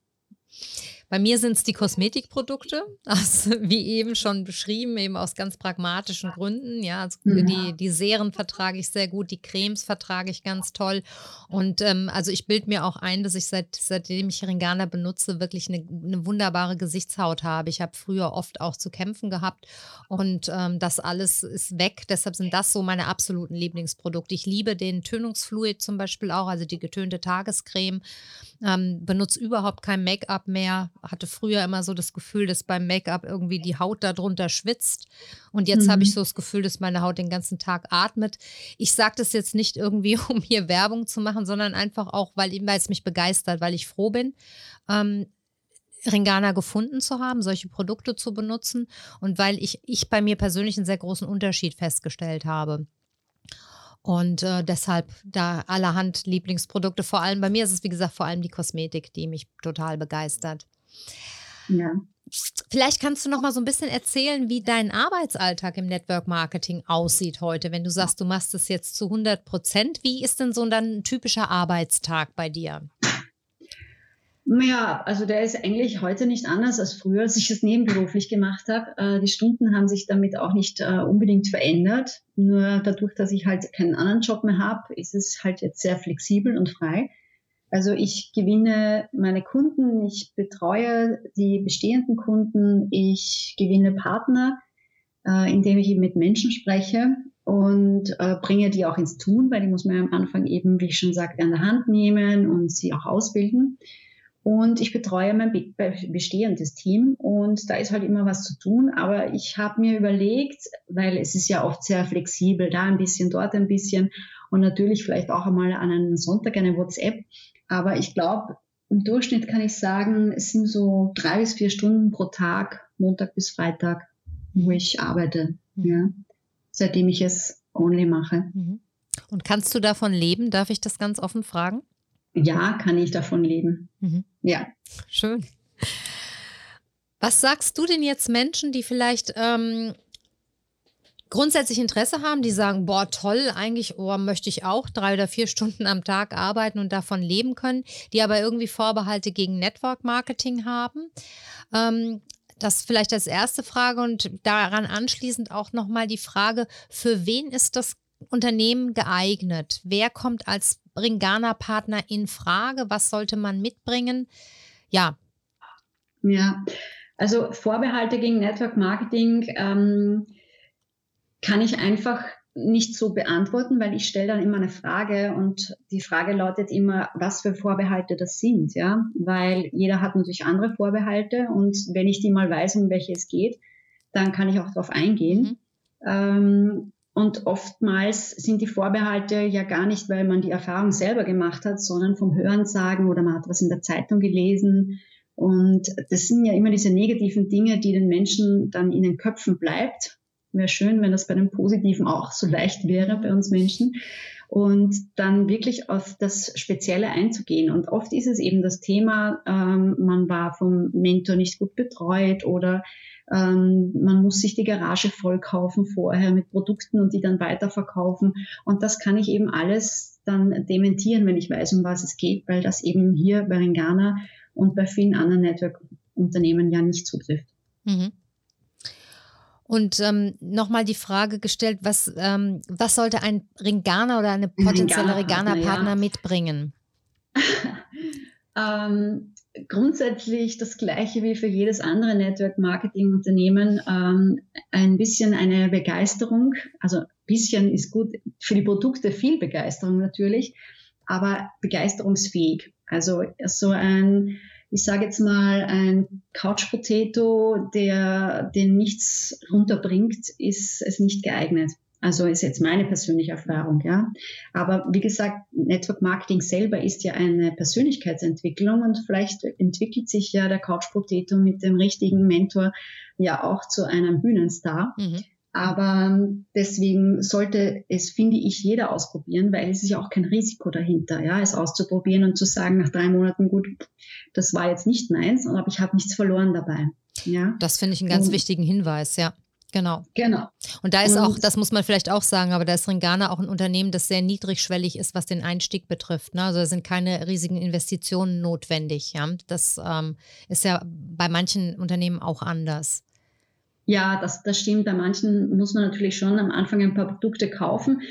Bei mir sind es die Kosmetikprodukte, also wie eben schon beschrieben, eben aus ganz pragmatischen Gründen. Ja, also mhm. die, die Serien vertrage ich sehr gut, die Cremes vertrage ich ganz toll. Und ähm, also ich bilde mir auch ein, dass ich seit, seitdem ich Ringana benutze, wirklich eine, eine wunderbare Gesichtshaut habe. Ich habe früher oft auch zu kämpfen gehabt und ähm, das alles ist weg. Deshalb sind das so meine absoluten Lieblingsprodukte. Ich liebe den Tönungsfluid zum Beispiel auch, also die getönte Tagescreme. Ähm, benutze überhaupt kein Make-up mehr. Hatte früher immer so das Gefühl, dass beim Make-up irgendwie die Haut darunter schwitzt. Und jetzt mhm. habe ich so das Gefühl, dass meine Haut den ganzen Tag atmet. Ich sage das jetzt nicht irgendwie, um hier Werbung zu machen, sondern einfach auch, weil, weil es mich begeistert, weil ich froh bin. Ähm, Ringana gefunden zu haben, solche Produkte zu benutzen und weil ich, ich bei mir persönlich einen sehr großen Unterschied festgestellt habe. Und äh, deshalb da allerhand Lieblingsprodukte. Vor allem bei mir ist es, wie gesagt, vor allem die Kosmetik, die mich total begeistert. Ja. Vielleicht kannst du noch mal so ein bisschen erzählen, wie dein Arbeitsalltag im Network Marketing aussieht heute, wenn du sagst, du machst es jetzt zu 100 Prozent. Wie ist denn so dann ein typischer Arbeitstag bei dir? Ja, also der ist eigentlich heute nicht anders als früher, als ich es nebenberuflich gemacht habe. Äh, die Stunden haben sich damit auch nicht äh, unbedingt verändert. Nur dadurch, dass ich halt keinen anderen Job mehr habe, ist es halt jetzt sehr flexibel und frei. Also ich gewinne meine Kunden, ich betreue die bestehenden Kunden, ich gewinne Partner, äh, indem ich mit Menschen spreche und äh, bringe die auch ins Tun, weil die muss man ja am Anfang eben, wie ich schon sagte, an der Hand nehmen und sie auch ausbilden. Und ich betreue mein bestehendes Team und da ist halt immer was zu tun. Aber ich habe mir überlegt, weil es ist ja oft sehr flexibel, da ein bisschen, dort ein bisschen und natürlich vielleicht auch einmal an einem Sonntag eine WhatsApp. Aber ich glaube, im Durchschnitt kann ich sagen, es sind so drei bis vier Stunden pro Tag, Montag bis Freitag, wo mhm. ich arbeite, mhm. ja, seitdem ich es only mache. Mhm. Und kannst du davon leben? Darf ich das ganz offen fragen? Ja, kann ich davon leben. Mhm. Ja. Schön. Was sagst du denn jetzt Menschen, die vielleicht ähm, grundsätzlich Interesse haben, die sagen, boah, toll, eigentlich oh, möchte ich auch drei oder vier Stunden am Tag arbeiten und davon leben können, die aber irgendwie Vorbehalte gegen Network Marketing haben? Ähm, das vielleicht als erste Frage und daran anschließend auch nochmal die Frage, für wen ist das Unternehmen geeignet? Wer kommt als Ringana-Partner in Frage? Was sollte man mitbringen? Ja. Ja, also Vorbehalte gegen Network Marketing ähm, kann ich einfach nicht so beantworten, weil ich stelle dann immer eine Frage und die Frage lautet immer, was für Vorbehalte das sind, ja, weil jeder hat natürlich andere Vorbehalte und wenn ich die mal weiß, um welche es geht, dann kann ich auch darauf eingehen. Mhm. Ähm, und oftmals sind die Vorbehalte ja gar nicht, weil man die Erfahrung selber gemacht hat, sondern vom Hörensagen oder man hat was in der Zeitung gelesen. Und das sind ja immer diese negativen Dinge, die den Menschen dann in den Köpfen bleibt. Wäre schön, wenn das bei den Positiven auch so leicht wäre bei uns Menschen. Und dann wirklich auf das Spezielle einzugehen. Und oft ist es eben das Thema, ähm, man war vom Mentor nicht gut betreut oder ähm, man muss sich die Garage voll kaufen vorher mit Produkten und die dann weiterverkaufen. Und das kann ich eben alles dann dementieren, wenn ich weiß, um was es geht, weil das eben hier bei Ringana und bei vielen anderen Network-Unternehmen ja nicht zutrifft. Mhm. Und ähm, nochmal die Frage gestellt, was, ähm, was sollte ein Ringana oder eine potenzielle Ringana-Partner ja. mitbringen? ähm, grundsätzlich das Gleiche wie für jedes andere Network-Marketing-Unternehmen, ähm, ein bisschen eine Begeisterung. Also ein bisschen ist gut, für die Produkte viel Begeisterung natürlich, aber begeisterungsfähig. Also so ein, ich sage jetzt mal, ein Couch Potato, der den nichts runterbringt, ist es nicht geeignet. Also ist jetzt meine persönliche Erfahrung, ja. Aber wie gesagt, Network Marketing selber ist ja eine Persönlichkeitsentwicklung und vielleicht entwickelt sich ja der Couch Potato mit dem richtigen Mentor ja auch zu einem Bühnenstar. Mhm. Aber deswegen sollte es, finde ich, jeder ausprobieren, weil es ist ja auch kein Risiko dahinter, ja, es auszuprobieren und zu sagen nach drei Monaten, gut, das war jetzt nicht meins, aber ich habe nichts verloren dabei. Ja. Das finde ich einen ganz und, wichtigen Hinweis, ja. Genau. Genau. Und da ist und auch, das muss man vielleicht auch sagen, aber da ist Ringana auch ein Unternehmen, das sehr niedrigschwellig ist, was den Einstieg betrifft. Ne? Also da sind keine riesigen Investitionen notwendig. Ja? Das ähm, ist ja bei manchen Unternehmen auch anders. Ja, das, das stimmt. Bei manchen muss man natürlich schon am Anfang ein paar Produkte kaufen.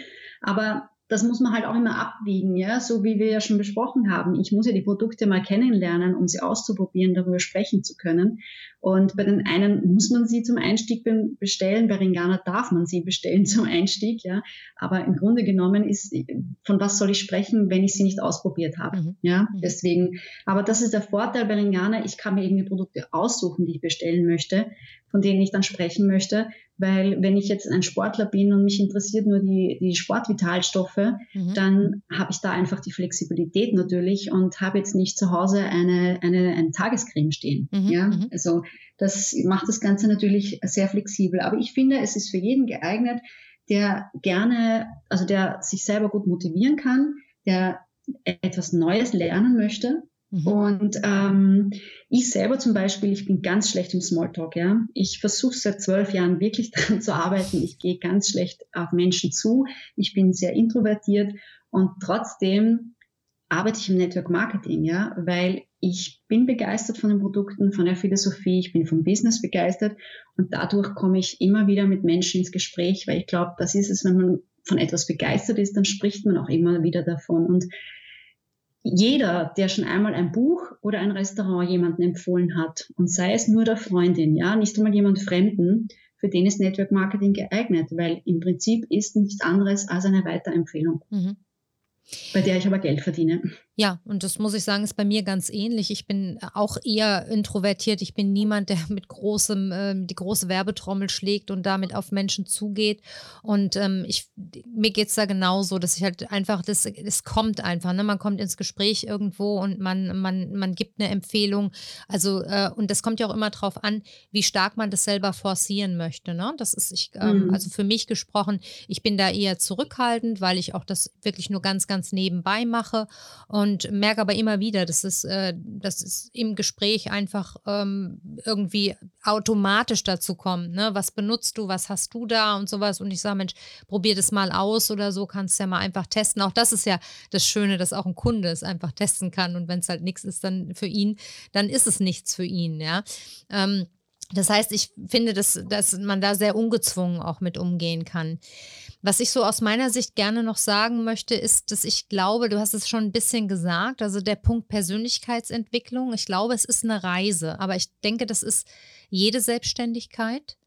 Aber das muss man halt auch immer abwiegen, ja, so wie wir ja schon besprochen haben. Ich muss ja die Produkte mal kennenlernen, um sie auszuprobieren, darüber sprechen zu können. Und bei den einen muss man sie zum Einstieg bestellen, bei Ringana darf man sie bestellen zum Einstieg, ja. Aber im Grunde genommen ist, von was soll ich sprechen, wenn ich sie nicht ausprobiert habe, mhm. ja. Mhm. Deswegen, aber das ist der Vorteil bei Ringana. Ich kann mir eben die Produkte aussuchen, die ich bestellen möchte, von denen ich dann sprechen möchte. Weil wenn ich jetzt ein Sportler bin und mich interessiert nur die, die Sportvitalstoffe, mhm. dann habe ich da einfach die Flexibilität natürlich und habe jetzt nicht zu Hause eine, eine, eine Tagescreme stehen. Mhm. Ja? Mhm. Also das macht das Ganze natürlich sehr flexibel. Aber ich finde, es ist für jeden geeignet, der gerne, also der sich selber gut motivieren kann, der etwas Neues lernen möchte. Und ähm, ich selber zum Beispiel, ich bin ganz schlecht im Smalltalk. Ja? Ich versuche seit zwölf Jahren wirklich daran zu arbeiten. Ich gehe ganz schlecht auf Menschen zu. Ich bin sehr introvertiert und trotzdem arbeite ich im Network Marketing, ja, weil ich bin begeistert von den Produkten, von der Philosophie, ich bin vom Business begeistert und dadurch komme ich immer wieder mit Menschen ins Gespräch, weil ich glaube, das ist es, wenn man von etwas begeistert ist, dann spricht man auch immer wieder davon und jeder, der schon einmal ein Buch oder ein Restaurant jemanden empfohlen hat und sei es nur der Freundin, ja, nicht einmal jemand Fremden, für den ist Network Marketing geeignet, weil im Prinzip ist nichts anderes als eine Weiterempfehlung. Mhm bei der ich aber Geld verdiene. Ja, und das muss ich sagen, ist bei mir ganz ähnlich. Ich bin auch eher introvertiert. Ich bin niemand, der mit großem, äh, die große Werbetrommel schlägt und damit auf Menschen zugeht. Und ähm, ich, mir geht es da genauso, dass ich halt einfach, das, es kommt einfach, ne? Man kommt ins Gespräch irgendwo und man, man, man gibt eine Empfehlung. Also, äh, und das kommt ja auch immer darauf an, wie stark man das selber forcieren möchte. Ne? Das ist, ich, ähm, mhm. also für mich gesprochen, ich bin da eher zurückhaltend, weil ich auch das wirklich nur ganz, ganz nebenbei mache. Und und merke aber immer wieder, dass es, äh, dass es im Gespräch einfach ähm, irgendwie automatisch dazu kommt. Ne? Was benutzt du, was hast du da und sowas. Und ich sage, Mensch, probier das mal aus oder so, kannst ja mal einfach testen. Auch das ist ja das Schöne, dass auch ein Kunde es einfach testen kann. Und wenn es halt nichts ist, dann für ihn, dann ist es nichts für ihn. Ja. Ähm, das heißt, ich finde, dass, dass man da sehr ungezwungen auch mit umgehen kann. Was ich so aus meiner Sicht gerne noch sagen möchte, ist, dass ich glaube, du hast es schon ein bisschen gesagt, also der Punkt Persönlichkeitsentwicklung. Ich glaube, es ist eine Reise, aber ich denke, das ist jede Selbstständigkeit.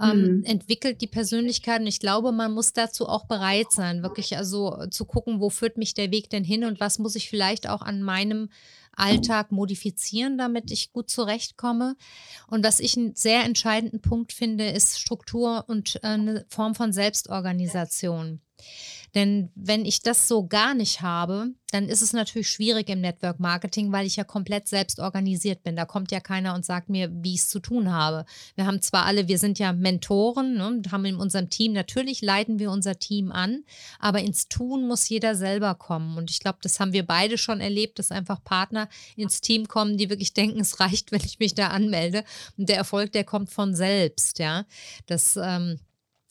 Ähm, mhm. entwickelt die Persönlichkeit und ich glaube, man muss dazu auch bereit sein, wirklich also zu gucken, wo führt mich der Weg denn hin und was muss ich vielleicht auch an meinem Alltag modifizieren, damit ich gut zurechtkomme. Und was ich einen sehr entscheidenden Punkt finde, ist Struktur und äh, eine Form von Selbstorganisation. Denn wenn ich das so gar nicht habe, dann ist es natürlich schwierig im Network Marketing, weil ich ja komplett selbst organisiert bin. Da kommt ja keiner und sagt mir, wie ich es zu tun habe. Wir haben zwar alle, wir sind ja Mentoren ne, und haben in unserem Team, natürlich leiten wir unser Team an, aber ins Tun muss jeder selber kommen. Und ich glaube, das haben wir beide schon erlebt, dass einfach Partner ins Team kommen, die wirklich denken, es reicht, wenn ich mich da anmelde. Und der Erfolg, der kommt von selbst, ja. Das ähm,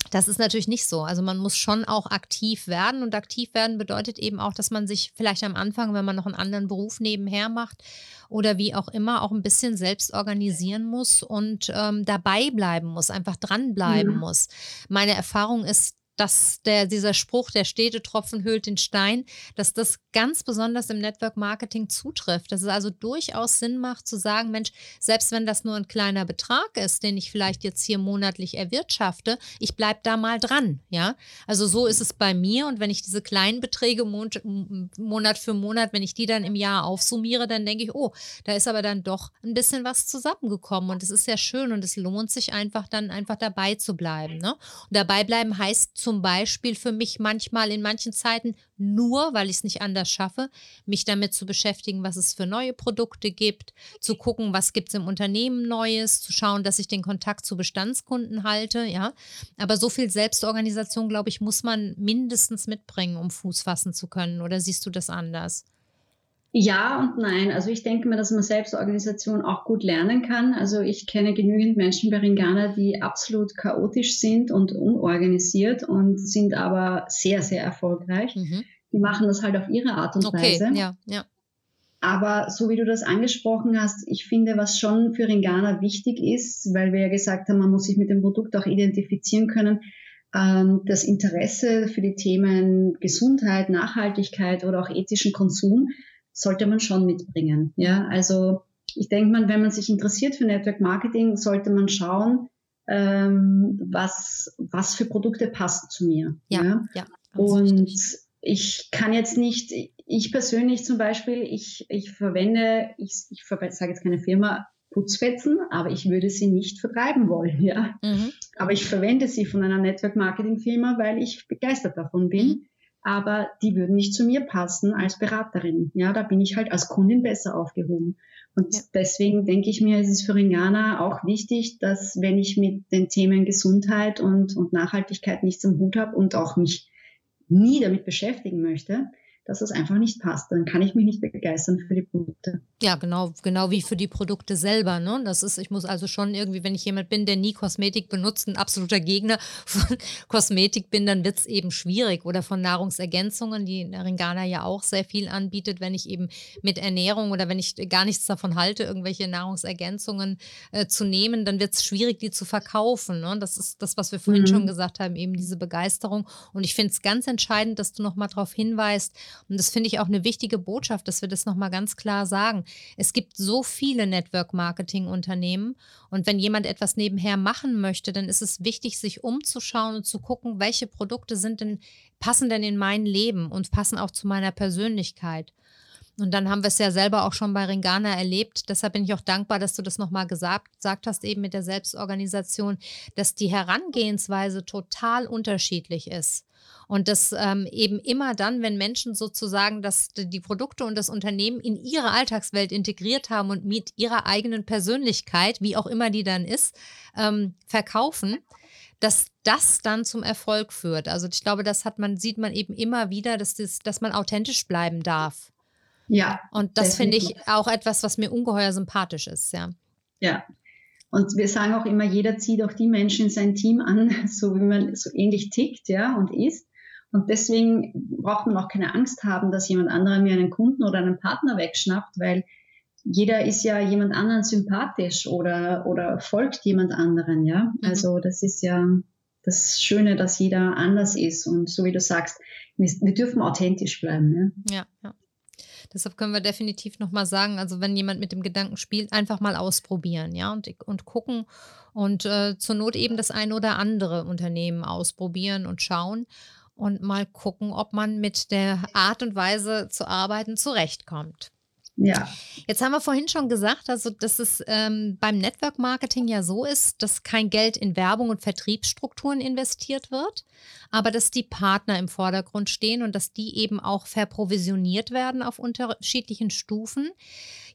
das ist natürlich nicht so. Also man muss schon auch aktiv werden und aktiv werden bedeutet eben auch, dass man sich vielleicht am Anfang, wenn man noch einen anderen Beruf nebenher macht oder wie auch immer, auch ein bisschen selbst organisieren muss und ähm, dabei bleiben muss, einfach dranbleiben mhm. muss. Meine Erfahrung ist, dass der, dieser Spruch, der Städtetropfen hüllt den Stein, dass das ganz besonders im Network Marketing zutrifft. Dass es also durchaus Sinn macht zu sagen, Mensch, selbst wenn das nur ein kleiner Betrag ist, den ich vielleicht jetzt hier monatlich erwirtschafte, ich bleibe da mal dran. Ja, also so ist es bei mir. Und wenn ich diese kleinen Beträge Monat für Monat, wenn ich die dann im Jahr aufsummiere, dann denke ich, oh, da ist aber dann doch ein bisschen was zusammengekommen. Und es ist ja schön und es lohnt sich einfach dann einfach dabei zu bleiben. Ne? Und dabei bleiben heißt zum zum Beispiel für mich manchmal in manchen Zeiten nur, weil ich es nicht anders schaffe, mich damit zu beschäftigen, was es für neue Produkte gibt, zu gucken, was gibt es im Unternehmen Neues, zu schauen, dass ich den Kontakt zu Bestandskunden halte, ja. Aber so viel Selbstorganisation, glaube ich, muss man mindestens mitbringen, um Fuß fassen zu können. Oder siehst du das anders? Ja und nein. Also ich denke mir, dass man Selbstorganisation auch gut lernen kann. Also ich kenne genügend Menschen bei Ringana, die absolut chaotisch sind und unorganisiert und sind aber sehr, sehr erfolgreich. Mhm. Die machen das halt auf ihre Art und okay, Weise. Ja, ja. Aber so wie du das angesprochen hast, ich finde, was schon für Ringana wichtig ist, weil wir ja gesagt haben, man muss sich mit dem Produkt auch identifizieren können, ähm, das Interesse für die Themen Gesundheit, Nachhaltigkeit oder auch ethischen Konsum sollte man schon mitbringen. Ja, also ich denke mal, wenn man sich interessiert für Network Marketing, sollte man schauen, ähm, was, was für Produkte passen zu mir. Ja, ja. ja und richtig. ich kann jetzt nicht, ich persönlich zum Beispiel, ich, ich verwende, ich, ich sage jetzt keine Firma, Putzfetzen, aber ich würde sie nicht vertreiben wollen, ja. Mhm. Aber ich verwende sie von einer Network Marketing Firma, weil ich begeistert davon bin. Mhm aber die würden nicht zu mir passen als Beraterin. Ja, da bin ich halt als Kundin besser aufgehoben. Und ja. deswegen denke ich mir, es ist für Ringana auch wichtig, dass wenn ich mit den Themen Gesundheit und, und Nachhaltigkeit nichts am Hut habe und auch mich nie damit beschäftigen möchte, dass das einfach nicht passt. Dann kann ich mich nicht begeistern für die Produkte. Ja, genau, genau wie für die Produkte selber. Ne? Das ist, ich muss also schon irgendwie, wenn ich jemand bin, der nie Kosmetik benutzt, ein absoluter Gegner von Kosmetik bin, dann wird es eben schwierig. Oder von Nahrungsergänzungen, die Ringana ja auch sehr viel anbietet, wenn ich eben mit Ernährung oder wenn ich gar nichts davon halte, irgendwelche Nahrungsergänzungen äh, zu nehmen, dann wird es schwierig, die zu verkaufen. Ne? Das ist das, was wir vorhin mhm. schon gesagt haben, eben diese Begeisterung. Und ich finde es ganz entscheidend, dass du nochmal darauf hinweist, und das finde ich auch eine wichtige Botschaft, dass wir das nochmal ganz klar sagen. Es gibt so viele Network-Marketing-Unternehmen und wenn jemand etwas nebenher machen möchte, dann ist es wichtig, sich umzuschauen und zu gucken, welche Produkte sind denn, passen denn in mein Leben und passen auch zu meiner Persönlichkeit. Und dann haben wir es ja selber auch schon bei Ringana erlebt. Deshalb bin ich auch dankbar, dass du das nochmal gesagt, gesagt hast, eben mit der Selbstorganisation, dass die Herangehensweise total unterschiedlich ist. Und das ähm, eben immer dann, wenn Menschen sozusagen das, die Produkte und das Unternehmen in ihre Alltagswelt integriert haben und mit ihrer eigenen Persönlichkeit, wie auch immer die dann ist, ähm, verkaufen, dass das dann zum Erfolg führt. Also ich glaube, das hat man, sieht man eben immer wieder, dass, das, dass man authentisch bleiben darf. Ja. Und das finde ich auch etwas, was mir ungeheuer sympathisch ist, ja. Ja. Und wir sagen auch immer, jeder zieht auch die Menschen in sein Team an, so wie man so ähnlich tickt, ja, und ist. Und deswegen braucht man auch keine Angst haben, dass jemand anderer mir einen Kunden oder einen Partner wegschnappt, weil jeder ist ja jemand anderen sympathisch oder, oder folgt jemand anderen, ja. Mhm. Also das ist ja das Schöne, dass jeder anders ist. Und so wie du sagst, wir, wir dürfen authentisch bleiben. Ja, ja. ja. Deshalb können wir definitiv nochmal sagen, also wenn jemand mit dem Gedanken spielt, einfach mal ausprobieren, ja, und, und gucken und äh, zur Not eben das eine oder andere Unternehmen ausprobieren und schauen und mal gucken, ob man mit der Art und Weise zu arbeiten zurechtkommt. Ja. Jetzt haben wir vorhin schon gesagt, also dass es ähm, beim Network Marketing ja so ist, dass kein Geld in Werbung und Vertriebsstrukturen investiert wird, aber dass die Partner im Vordergrund stehen und dass die eben auch verprovisioniert werden auf unterschiedlichen Stufen.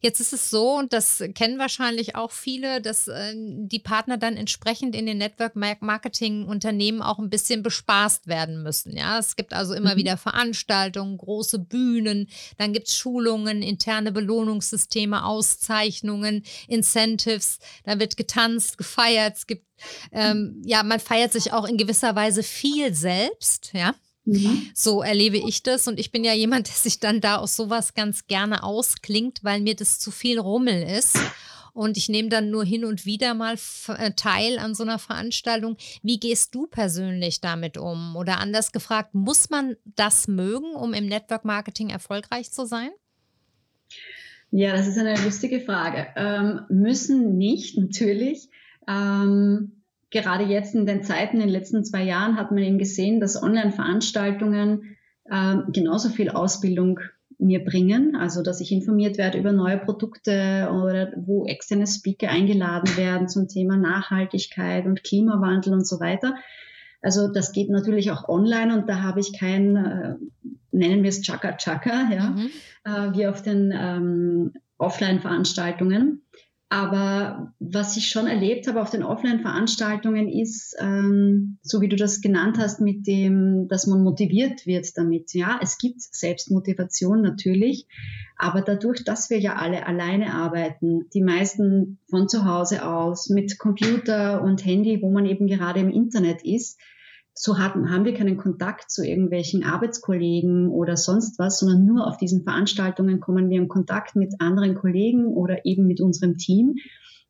Jetzt ist es so, und das kennen wahrscheinlich auch viele, dass äh, die Partner dann entsprechend in den Network-Marketing-Unternehmen auch ein bisschen bespaßt werden müssen. Ja, es gibt also immer mhm. wieder Veranstaltungen, große Bühnen, dann gibt es Schulungen, interne Belohnungssysteme, Auszeichnungen, Incentives, da wird getanzt, gefeiert, es gibt ähm, ja, man feiert sich auch in gewisser Weise viel selbst, ja. Mhm. So erlebe ich das und ich bin ja jemand, der sich dann da aus sowas ganz gerne ausklingt, weil mir das zu viel Rummel ist. Und ich nehme dann nur hin und wieder mal äh, teil an so einer Veranstaltung. Wie gehst du persönlich damit um? Oder anders gefragt, muss man das mögen, um im Network Marketing erfolgreich zu sein? Ja, das ist eine lustige Frage. Ähm, müssen nicht, natürlich. Ähm, gerade jetzt in den Zeiten, in den letzten zwei Jahren, hat man eben gesehen, dass Online-Veranstaltungen äh, genauso viel Ausbildung mir bringen, also dass ich informiert werde über neue Produkte oder wo externe Speaker eingeladen werden zum Thema Nachhaltigkeit und Klimawandel und so weiter. Also das geht natürlich auch online und da habe ich kein, äh, nennen wir es Chaka Chaka, ja, mhm. äh, wie auf den ähm, Offline-Veranstaltungen. Aber was ich schon erlebt habe auf den Offline-Veranstaltungen ist, ähm, so wie du das genannt hast, mit dem, dass man motiviert wird damit. Ja, es gibt Selbstmotivation natürlich, aber dadurch, dass wir ja alle alleine arbeiten, die meisten von zu Hause aus mit Computer und Handy, wo man eben gerade im Internet ist, so haben, haben wir keinen Kontakt zu irgendwelchen Arbeitskollegen oder sonst was, sondern nur auf diesen Veranstaltungen kommen wir in Kontakt mit anderen Kollegen oder eben mit unserem Team.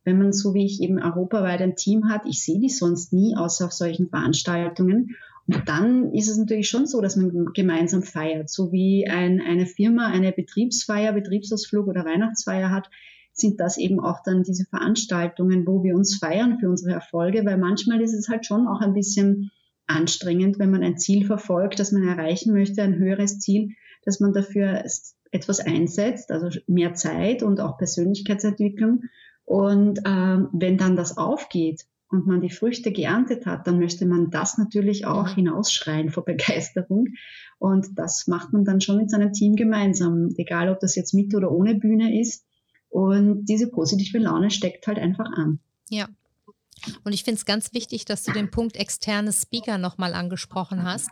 Wenn man so wie ich eben europaweit ein Team hat, ich sehe die sonst nie, außer auf solchen Veranstaltungen. Und dann ist es natürlich schon so, dass man gemeinsam feiert. So wie ein, eine Firma eine Betriebsfeier, Betriebsausflug oder Weihnachtsfeier hat, sind das eben auch dann diese Veranstaltungen, wo wir uns feiern für unsere Erfolge, weil manchmal ist es halt schon auch ein bisschen anstrengend, wenn man ein Ziel verfolgt, das man erreichen möchte, ein höheres Ziel, dass man dafür etwas einsetzt, also mehr Zeit und auch Persönlichkeitsentwicklung. Und ähm, wenn dann das aufgeht und man die Früchte geerntet hat, dann möchte man das natürlich auch hinausschreien vor Begeisterung. Und das macht man dann schon mit seinem Team gemeinsam, egal ob das jetzt mit oder ohne Bühne ist. Und diese positive Laune steckt halt einfach an. Ja, und ich finde es ganz wichtig, dass du den Punkt externe Speaker nochmal angesprochen hast.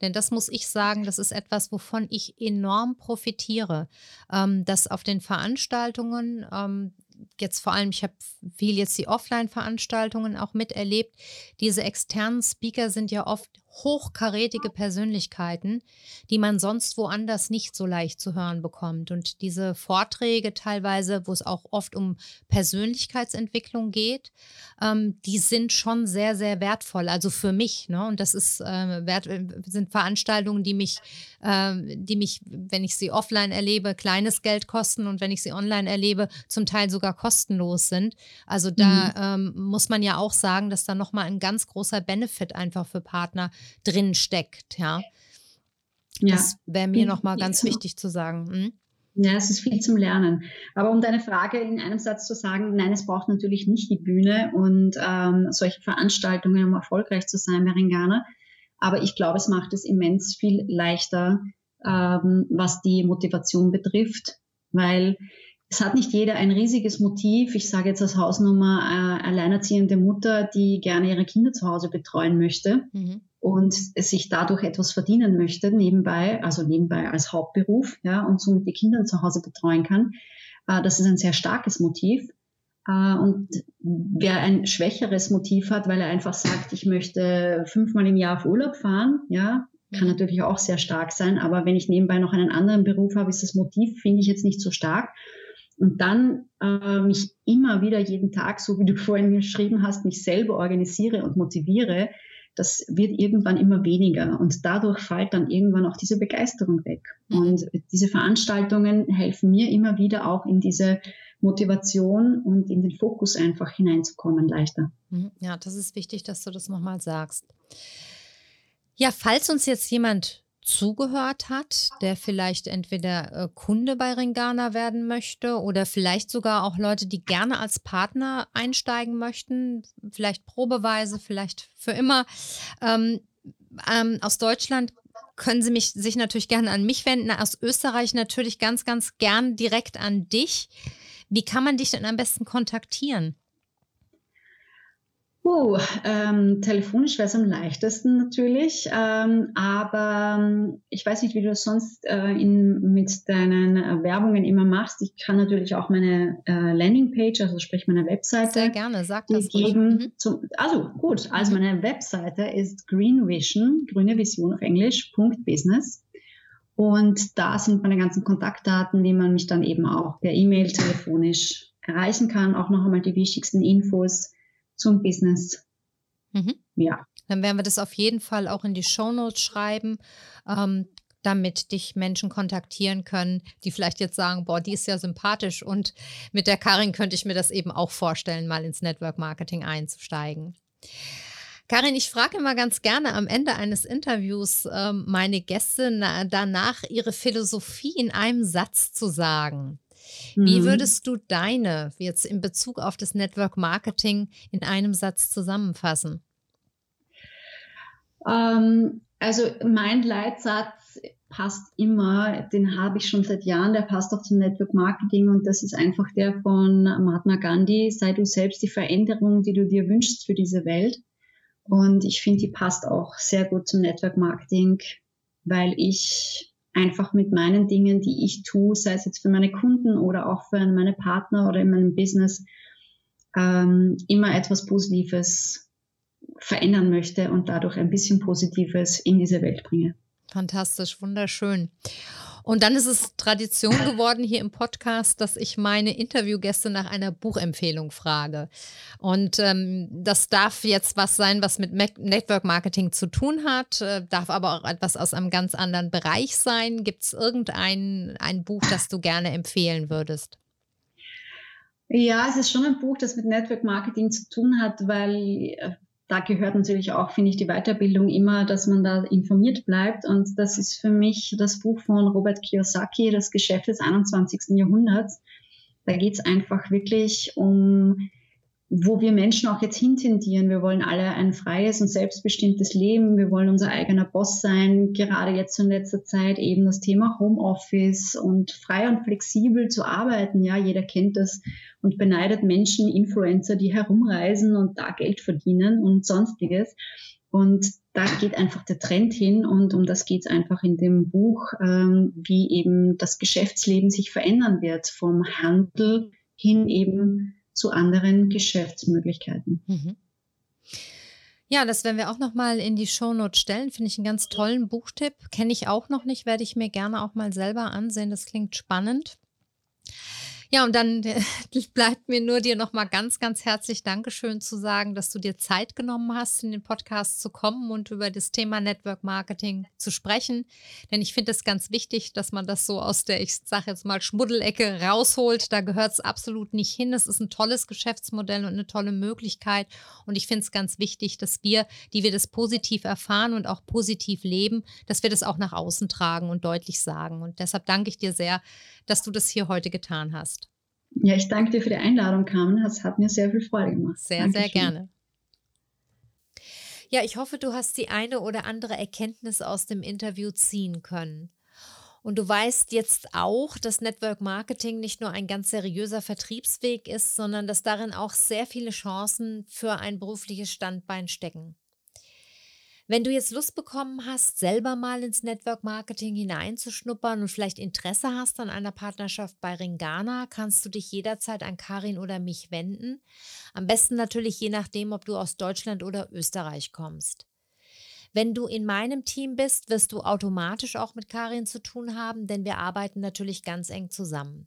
Denn das muss ich sagen, das ist etwas, wovon ich enorm profitiere. Ähm, dass auf den Veranstaltungen, ähm, jetzt vor allem, ich habe viel jetzt die Offline-Veranstaltungen auch miterlebt, diese externen Speaker sind ja oft hochkarätige Persönlichkeiten, die man sonst woanders nicht so leicht zu hören bekommt. Und diese Vorträge teilweise, wo es auch oft um Persönlichkeitsentwicklung geht, ähm, die sind schon sehr, sehr wertvoll. Also für mich. Ne? Und das ist, äh, wert, sind Veranstaltungen, die mich, äh, die mich, wenn ich sie offline erlebe, kleines Geld kosten und wenn ich sie online erlebe, zum Teil sogar kostenlos sind. Also da mhm. ähm, muss man ja auch sagen, dass da nochmal ein ganz großer Benefit einfach für Partner drin steckt. Ja, ja. das wäre mir nochmal ganz wichtig zu sagen. Hm? Ja, es ist viel zum Lernen. Aber um deine Frage in einem Satz zu sagen, nein, es braucht natürlich nicht die Bühne und ähm, solche Veranstaltungen, um erfolgreich zu sein bei Ringana. Aber ich glaube, es macht es immens viel leichter, ähm, was die Motivation betrifft, weil es hat nicht jeder ein riesiges Motiv. Ich sage jetzt als Hausnummer äh, alleinerziehende Mutter, die gerne ihre Kinder zu Hause betreuen möchte. Mhm und sich dadurch etwas verdienen möchte nebenbei, also nebenbei als Hauptberuf, ja, und somit die Kinder zu Hause betreuen kann. Äh, das ist ein sehr starkes Motiv. Äh, und wer ein schwächeres Motiv hat, weil er einfach sagt, ich möchte fünfmal im Jahr auf Urlaub fahren, ja, kann mhm. natürlich auch sehr stark sein. Aber wenn ich nebenbei noch einen anderen Beruf habe, ist das Motiv, finde ich jetzt nicht so stark. Und dann äh, mich immer wieder jeden Tag, so wie du vorhin geschrieben hast, mich selber organisiere und motiviere, das wird irgendwann immer weniger und dadurch fällt dann irgendwann auch diese Begeisterung weg. Mhm. Und diese Veranstaltungen helfen mir immer wieder auch in diese Motivation und in den Fokus einfach hineinzukommen leichter. Mhm. Ja, das ist wichtig, dass du das nochmal sagst. Ja, falls uns jetzt jemand zugehört hat, der vielleicht entweder äh, Kunde bei Ringana werden möchte oder vielleicht sogar auch Leute, die gerne als Partner einsteigen möchten, vielleicht probeweise, vielleicht für immer. Ähm, ähm, aus Deutschland können Sie mich, sich natürlich gerne an mich wenden, aus Österreich natürlich ganz, ganz gern direkt an dich. Wie kann man dich denn am besten kontaktieren? Uh, ähm, telefonisch wäre es am leichtesten natürlich, ähm, aber ähm, ich weiß nicht, wie du das sonst äh, in, mit deinen äh, Werbungen immer machst. Ich kann natürlich auch meine äh, Landingpage, also sprich meine Webseite, sehr gerne, sag das geben. Mhm. Zum, also gut, also mhm. meine Webseite ist Green Vision, grüne Vision auf Englisch, Business. Und da sind meine ganzen Kontaktdaten, wie man mich dann eben auch per E-Mail, telefonisch erreichen kann. Auch noch einmal die wichtigsten Infos zum Business. Mhm. Ja. Dann werden wir das auf jeden Fall auch in die Show Notes schreiben, ähm, damit dich Menschen kontaktieren können, die vielleicht jetzt sagen, boah, die ist ja sympathisch und mit der Karin könnte ich mir das eben auch vorstellen, mal ins Network Marketing einzusteigen. Karin, ich frage immer ganz gerne am Ende eines Interviews ähm, meine Gäste na, danach, ihre Philosophie in einem Satz zu sagen. Wie mhm. würdest du deine jetzt in Bezug auf das Network Marketing in einem Satz zusammenfassen? Ähm, also mein Leitsatz passt immer, den habe ich schon seit Jahren, der passt auch zum Network Marketing und das ist einfach der von Mahatma Gandhi, sei du selbst die Veränderung, die du dir wünschst für diese Welt. Und ich finde, die passt auch sehr gut zum Network Marketing, weil ich einfach mit meinen Dingen, die ich tue, sei es jetzt für meine Kunden oder auch für meine Partner oder in meinem Business, ähm, immer etwas Positives verändern möchte und dadurch ein bisschen Positives in diese Welt bringe. Fantastisch, wunderschön. Und dann ist es Tradition geworden hier im Podcast, dass ich meine Interviewgäste nach einer Buchempfehlung frage. Und ähm, das darf jetzt was sein, was mit Network Marketing zu tun hat, äh, darf aber auch etwas aus einem ganz anderen Bereich sein. Gibt es irgendein ein Buch, das du gerne empfehlen würdest? Ja, es ist schon ein Buch, das mit Network Marketing zu tun hat, weil äh, da gehört natürlich auch, finde ich, die Weiterbildung immer, dass man da informiert bleibt. Und das ist für mich das Buch von Robert Kiyosaki, Das Geschäft des 21. Jahrhunderts. Da geht es einfach wirklich um wo wir Menschen auch jetzt hintendieren. Wir wollen alle ein freies und selbstbestimmtes Leben. Wir wollen unser eigener Boss sein. Gerade jetzt in letzter Zeit eben das Thema Homeoffice und frei und flexibel zu arbeiten. Ja, jeder kennt das und beneidet Menschen, Influencer, die herumreisen und da Geld verdienen und sonstiges. Und da geht einfach der Trend hin und um das geht es einfach in dem Buch, ähm, wie eben das Geschäftsleben sich verändern wird vom Handel hin eben zu anderen Geschäftsmöglichkeiten. Mhm. Ja, das werden wir auch nochmal in die Shownote stellen. Finde ich einen ganz tollen Buchtipp. Kenne ich auch noch nicht, werde ich mir gerne auch mal selber ansehen. Das klingt spannend. Ja, und dann äh, bleibt mir nur dir nochmal ganz, ganz herzlich Dankeschön zu sagen, dass du dir Zeit genommen hast, in den Podcast zu kommen und über das Thema Network Marketing zu sprechen. Denn ich finde es ganz wichtig, dass man das so aus der, ich sage jetzt mal, Schmuddelecke rausholt. Da gehört es absolut nicht hin. Es ist ein tolles Geschäftsmodell und eine tolle Möglichkeit. Und ich finde es ganz wichtig, dass wir, die wir das positiv erfahren und auch positiv leben, dass wir das auch nach außen tragen und deutlich sagen. Und deshalb danke ich dir sehr, dass du das hier heute getan hast. Ja, ich danke dir für die Einladung, Carmen. Es hat mir sehr viel Freude gemacht. Sehr, Dankeschön. sehr gerne. Ja, ich hoffe, du hast die eine oder andere Erkenntnis aus dem Interview ziehen können. Und du weißt jetzt auch, dass Network Marketing nicht nur ein ganz seriöser Vertriebsweg ist, sondern dass darin auch sehr viele Chancen für ein berufliches Standbein stecken. Wenn du jetzt Lust bekommen hast, selber mal ins Network Marketing hineinzuschnuppern und vielleicht Interesse hast an einer Partnerschaft bei Ringana, kannst du dich jederzeit an Karin oder mich wenden. Am besten natürlich je nachdem, ob du aus Deutschland oder Österreich kommst. Wenn du in meinem Team bist, wirst du automatisch auch mit Karin zu tun haben, denn wir arbeiten natürlich ganz eng zusammen.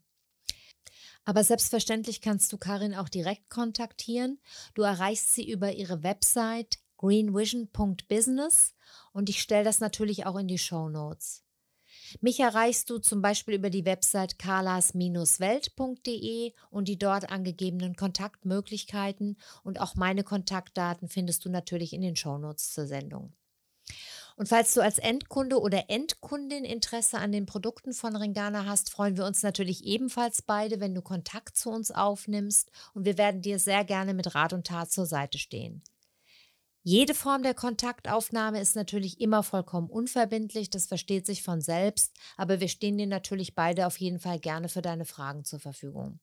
Aber selbstverständlich kannst du Karin auch direkt kontaktieren. Du erreichst sie über ihre Website greenvision.business und ich stelle das natürlich auch in die Show Notes. Mich erreichst du zum Beispiel über die Website carlas-welt.de und die dort angegebenen Kontaktmöglichkeiten und auch meine Kontaktdaten findest du natürlich in den Shownotes zur Sendung. Und falls du als Endkunde oder Endkundin Interesse an den Produkten von Ringana hast, freuen wir uns natürlich ebenfalls beide, wenn du Kontakt zu uns aufnimmst und wir werden dir sehr gerne mit Rat und Tat zur Seite stehen. Jede Form der Kontaktaufnahme ist natürlich immer vollkommen unverbindlich, das versteht sich von selbst, aber wir stehen dir natürlich beide auf jeden Fall gerne für deine Fragen zur Verfügung.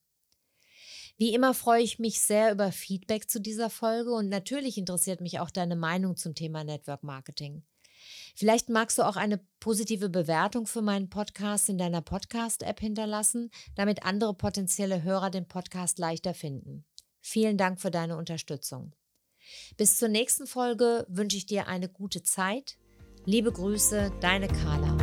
Wie immer freue ich mich sehr über Feedback zu dieser Folge und natürlich interessiert mich auch deine Meinung zum Thema Network Marketing. Vielleicht magst du auch eine positive Bewertung für meinen Podcast in deiner Podcast-App hinterlassen, damit andere potenzielle Hörer den Podcast leichter finden. Vielen Dank für deine Unterstützung. Bis zur nächsten Folge wünsche ich dir eine gute Zeit. Liebe Grüße, deine Carla.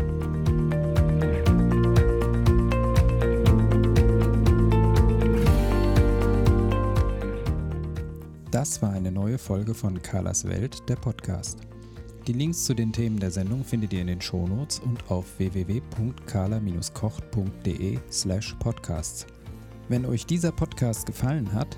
Das war eine neue Folge von Carlas Welt, der Podcast. Die Links zu den Themen der Sendung findet ihr in den Shownotes und auf www.carla-kocht.de slash podcasts. Wenn euch dieser Podcast gefallen hat,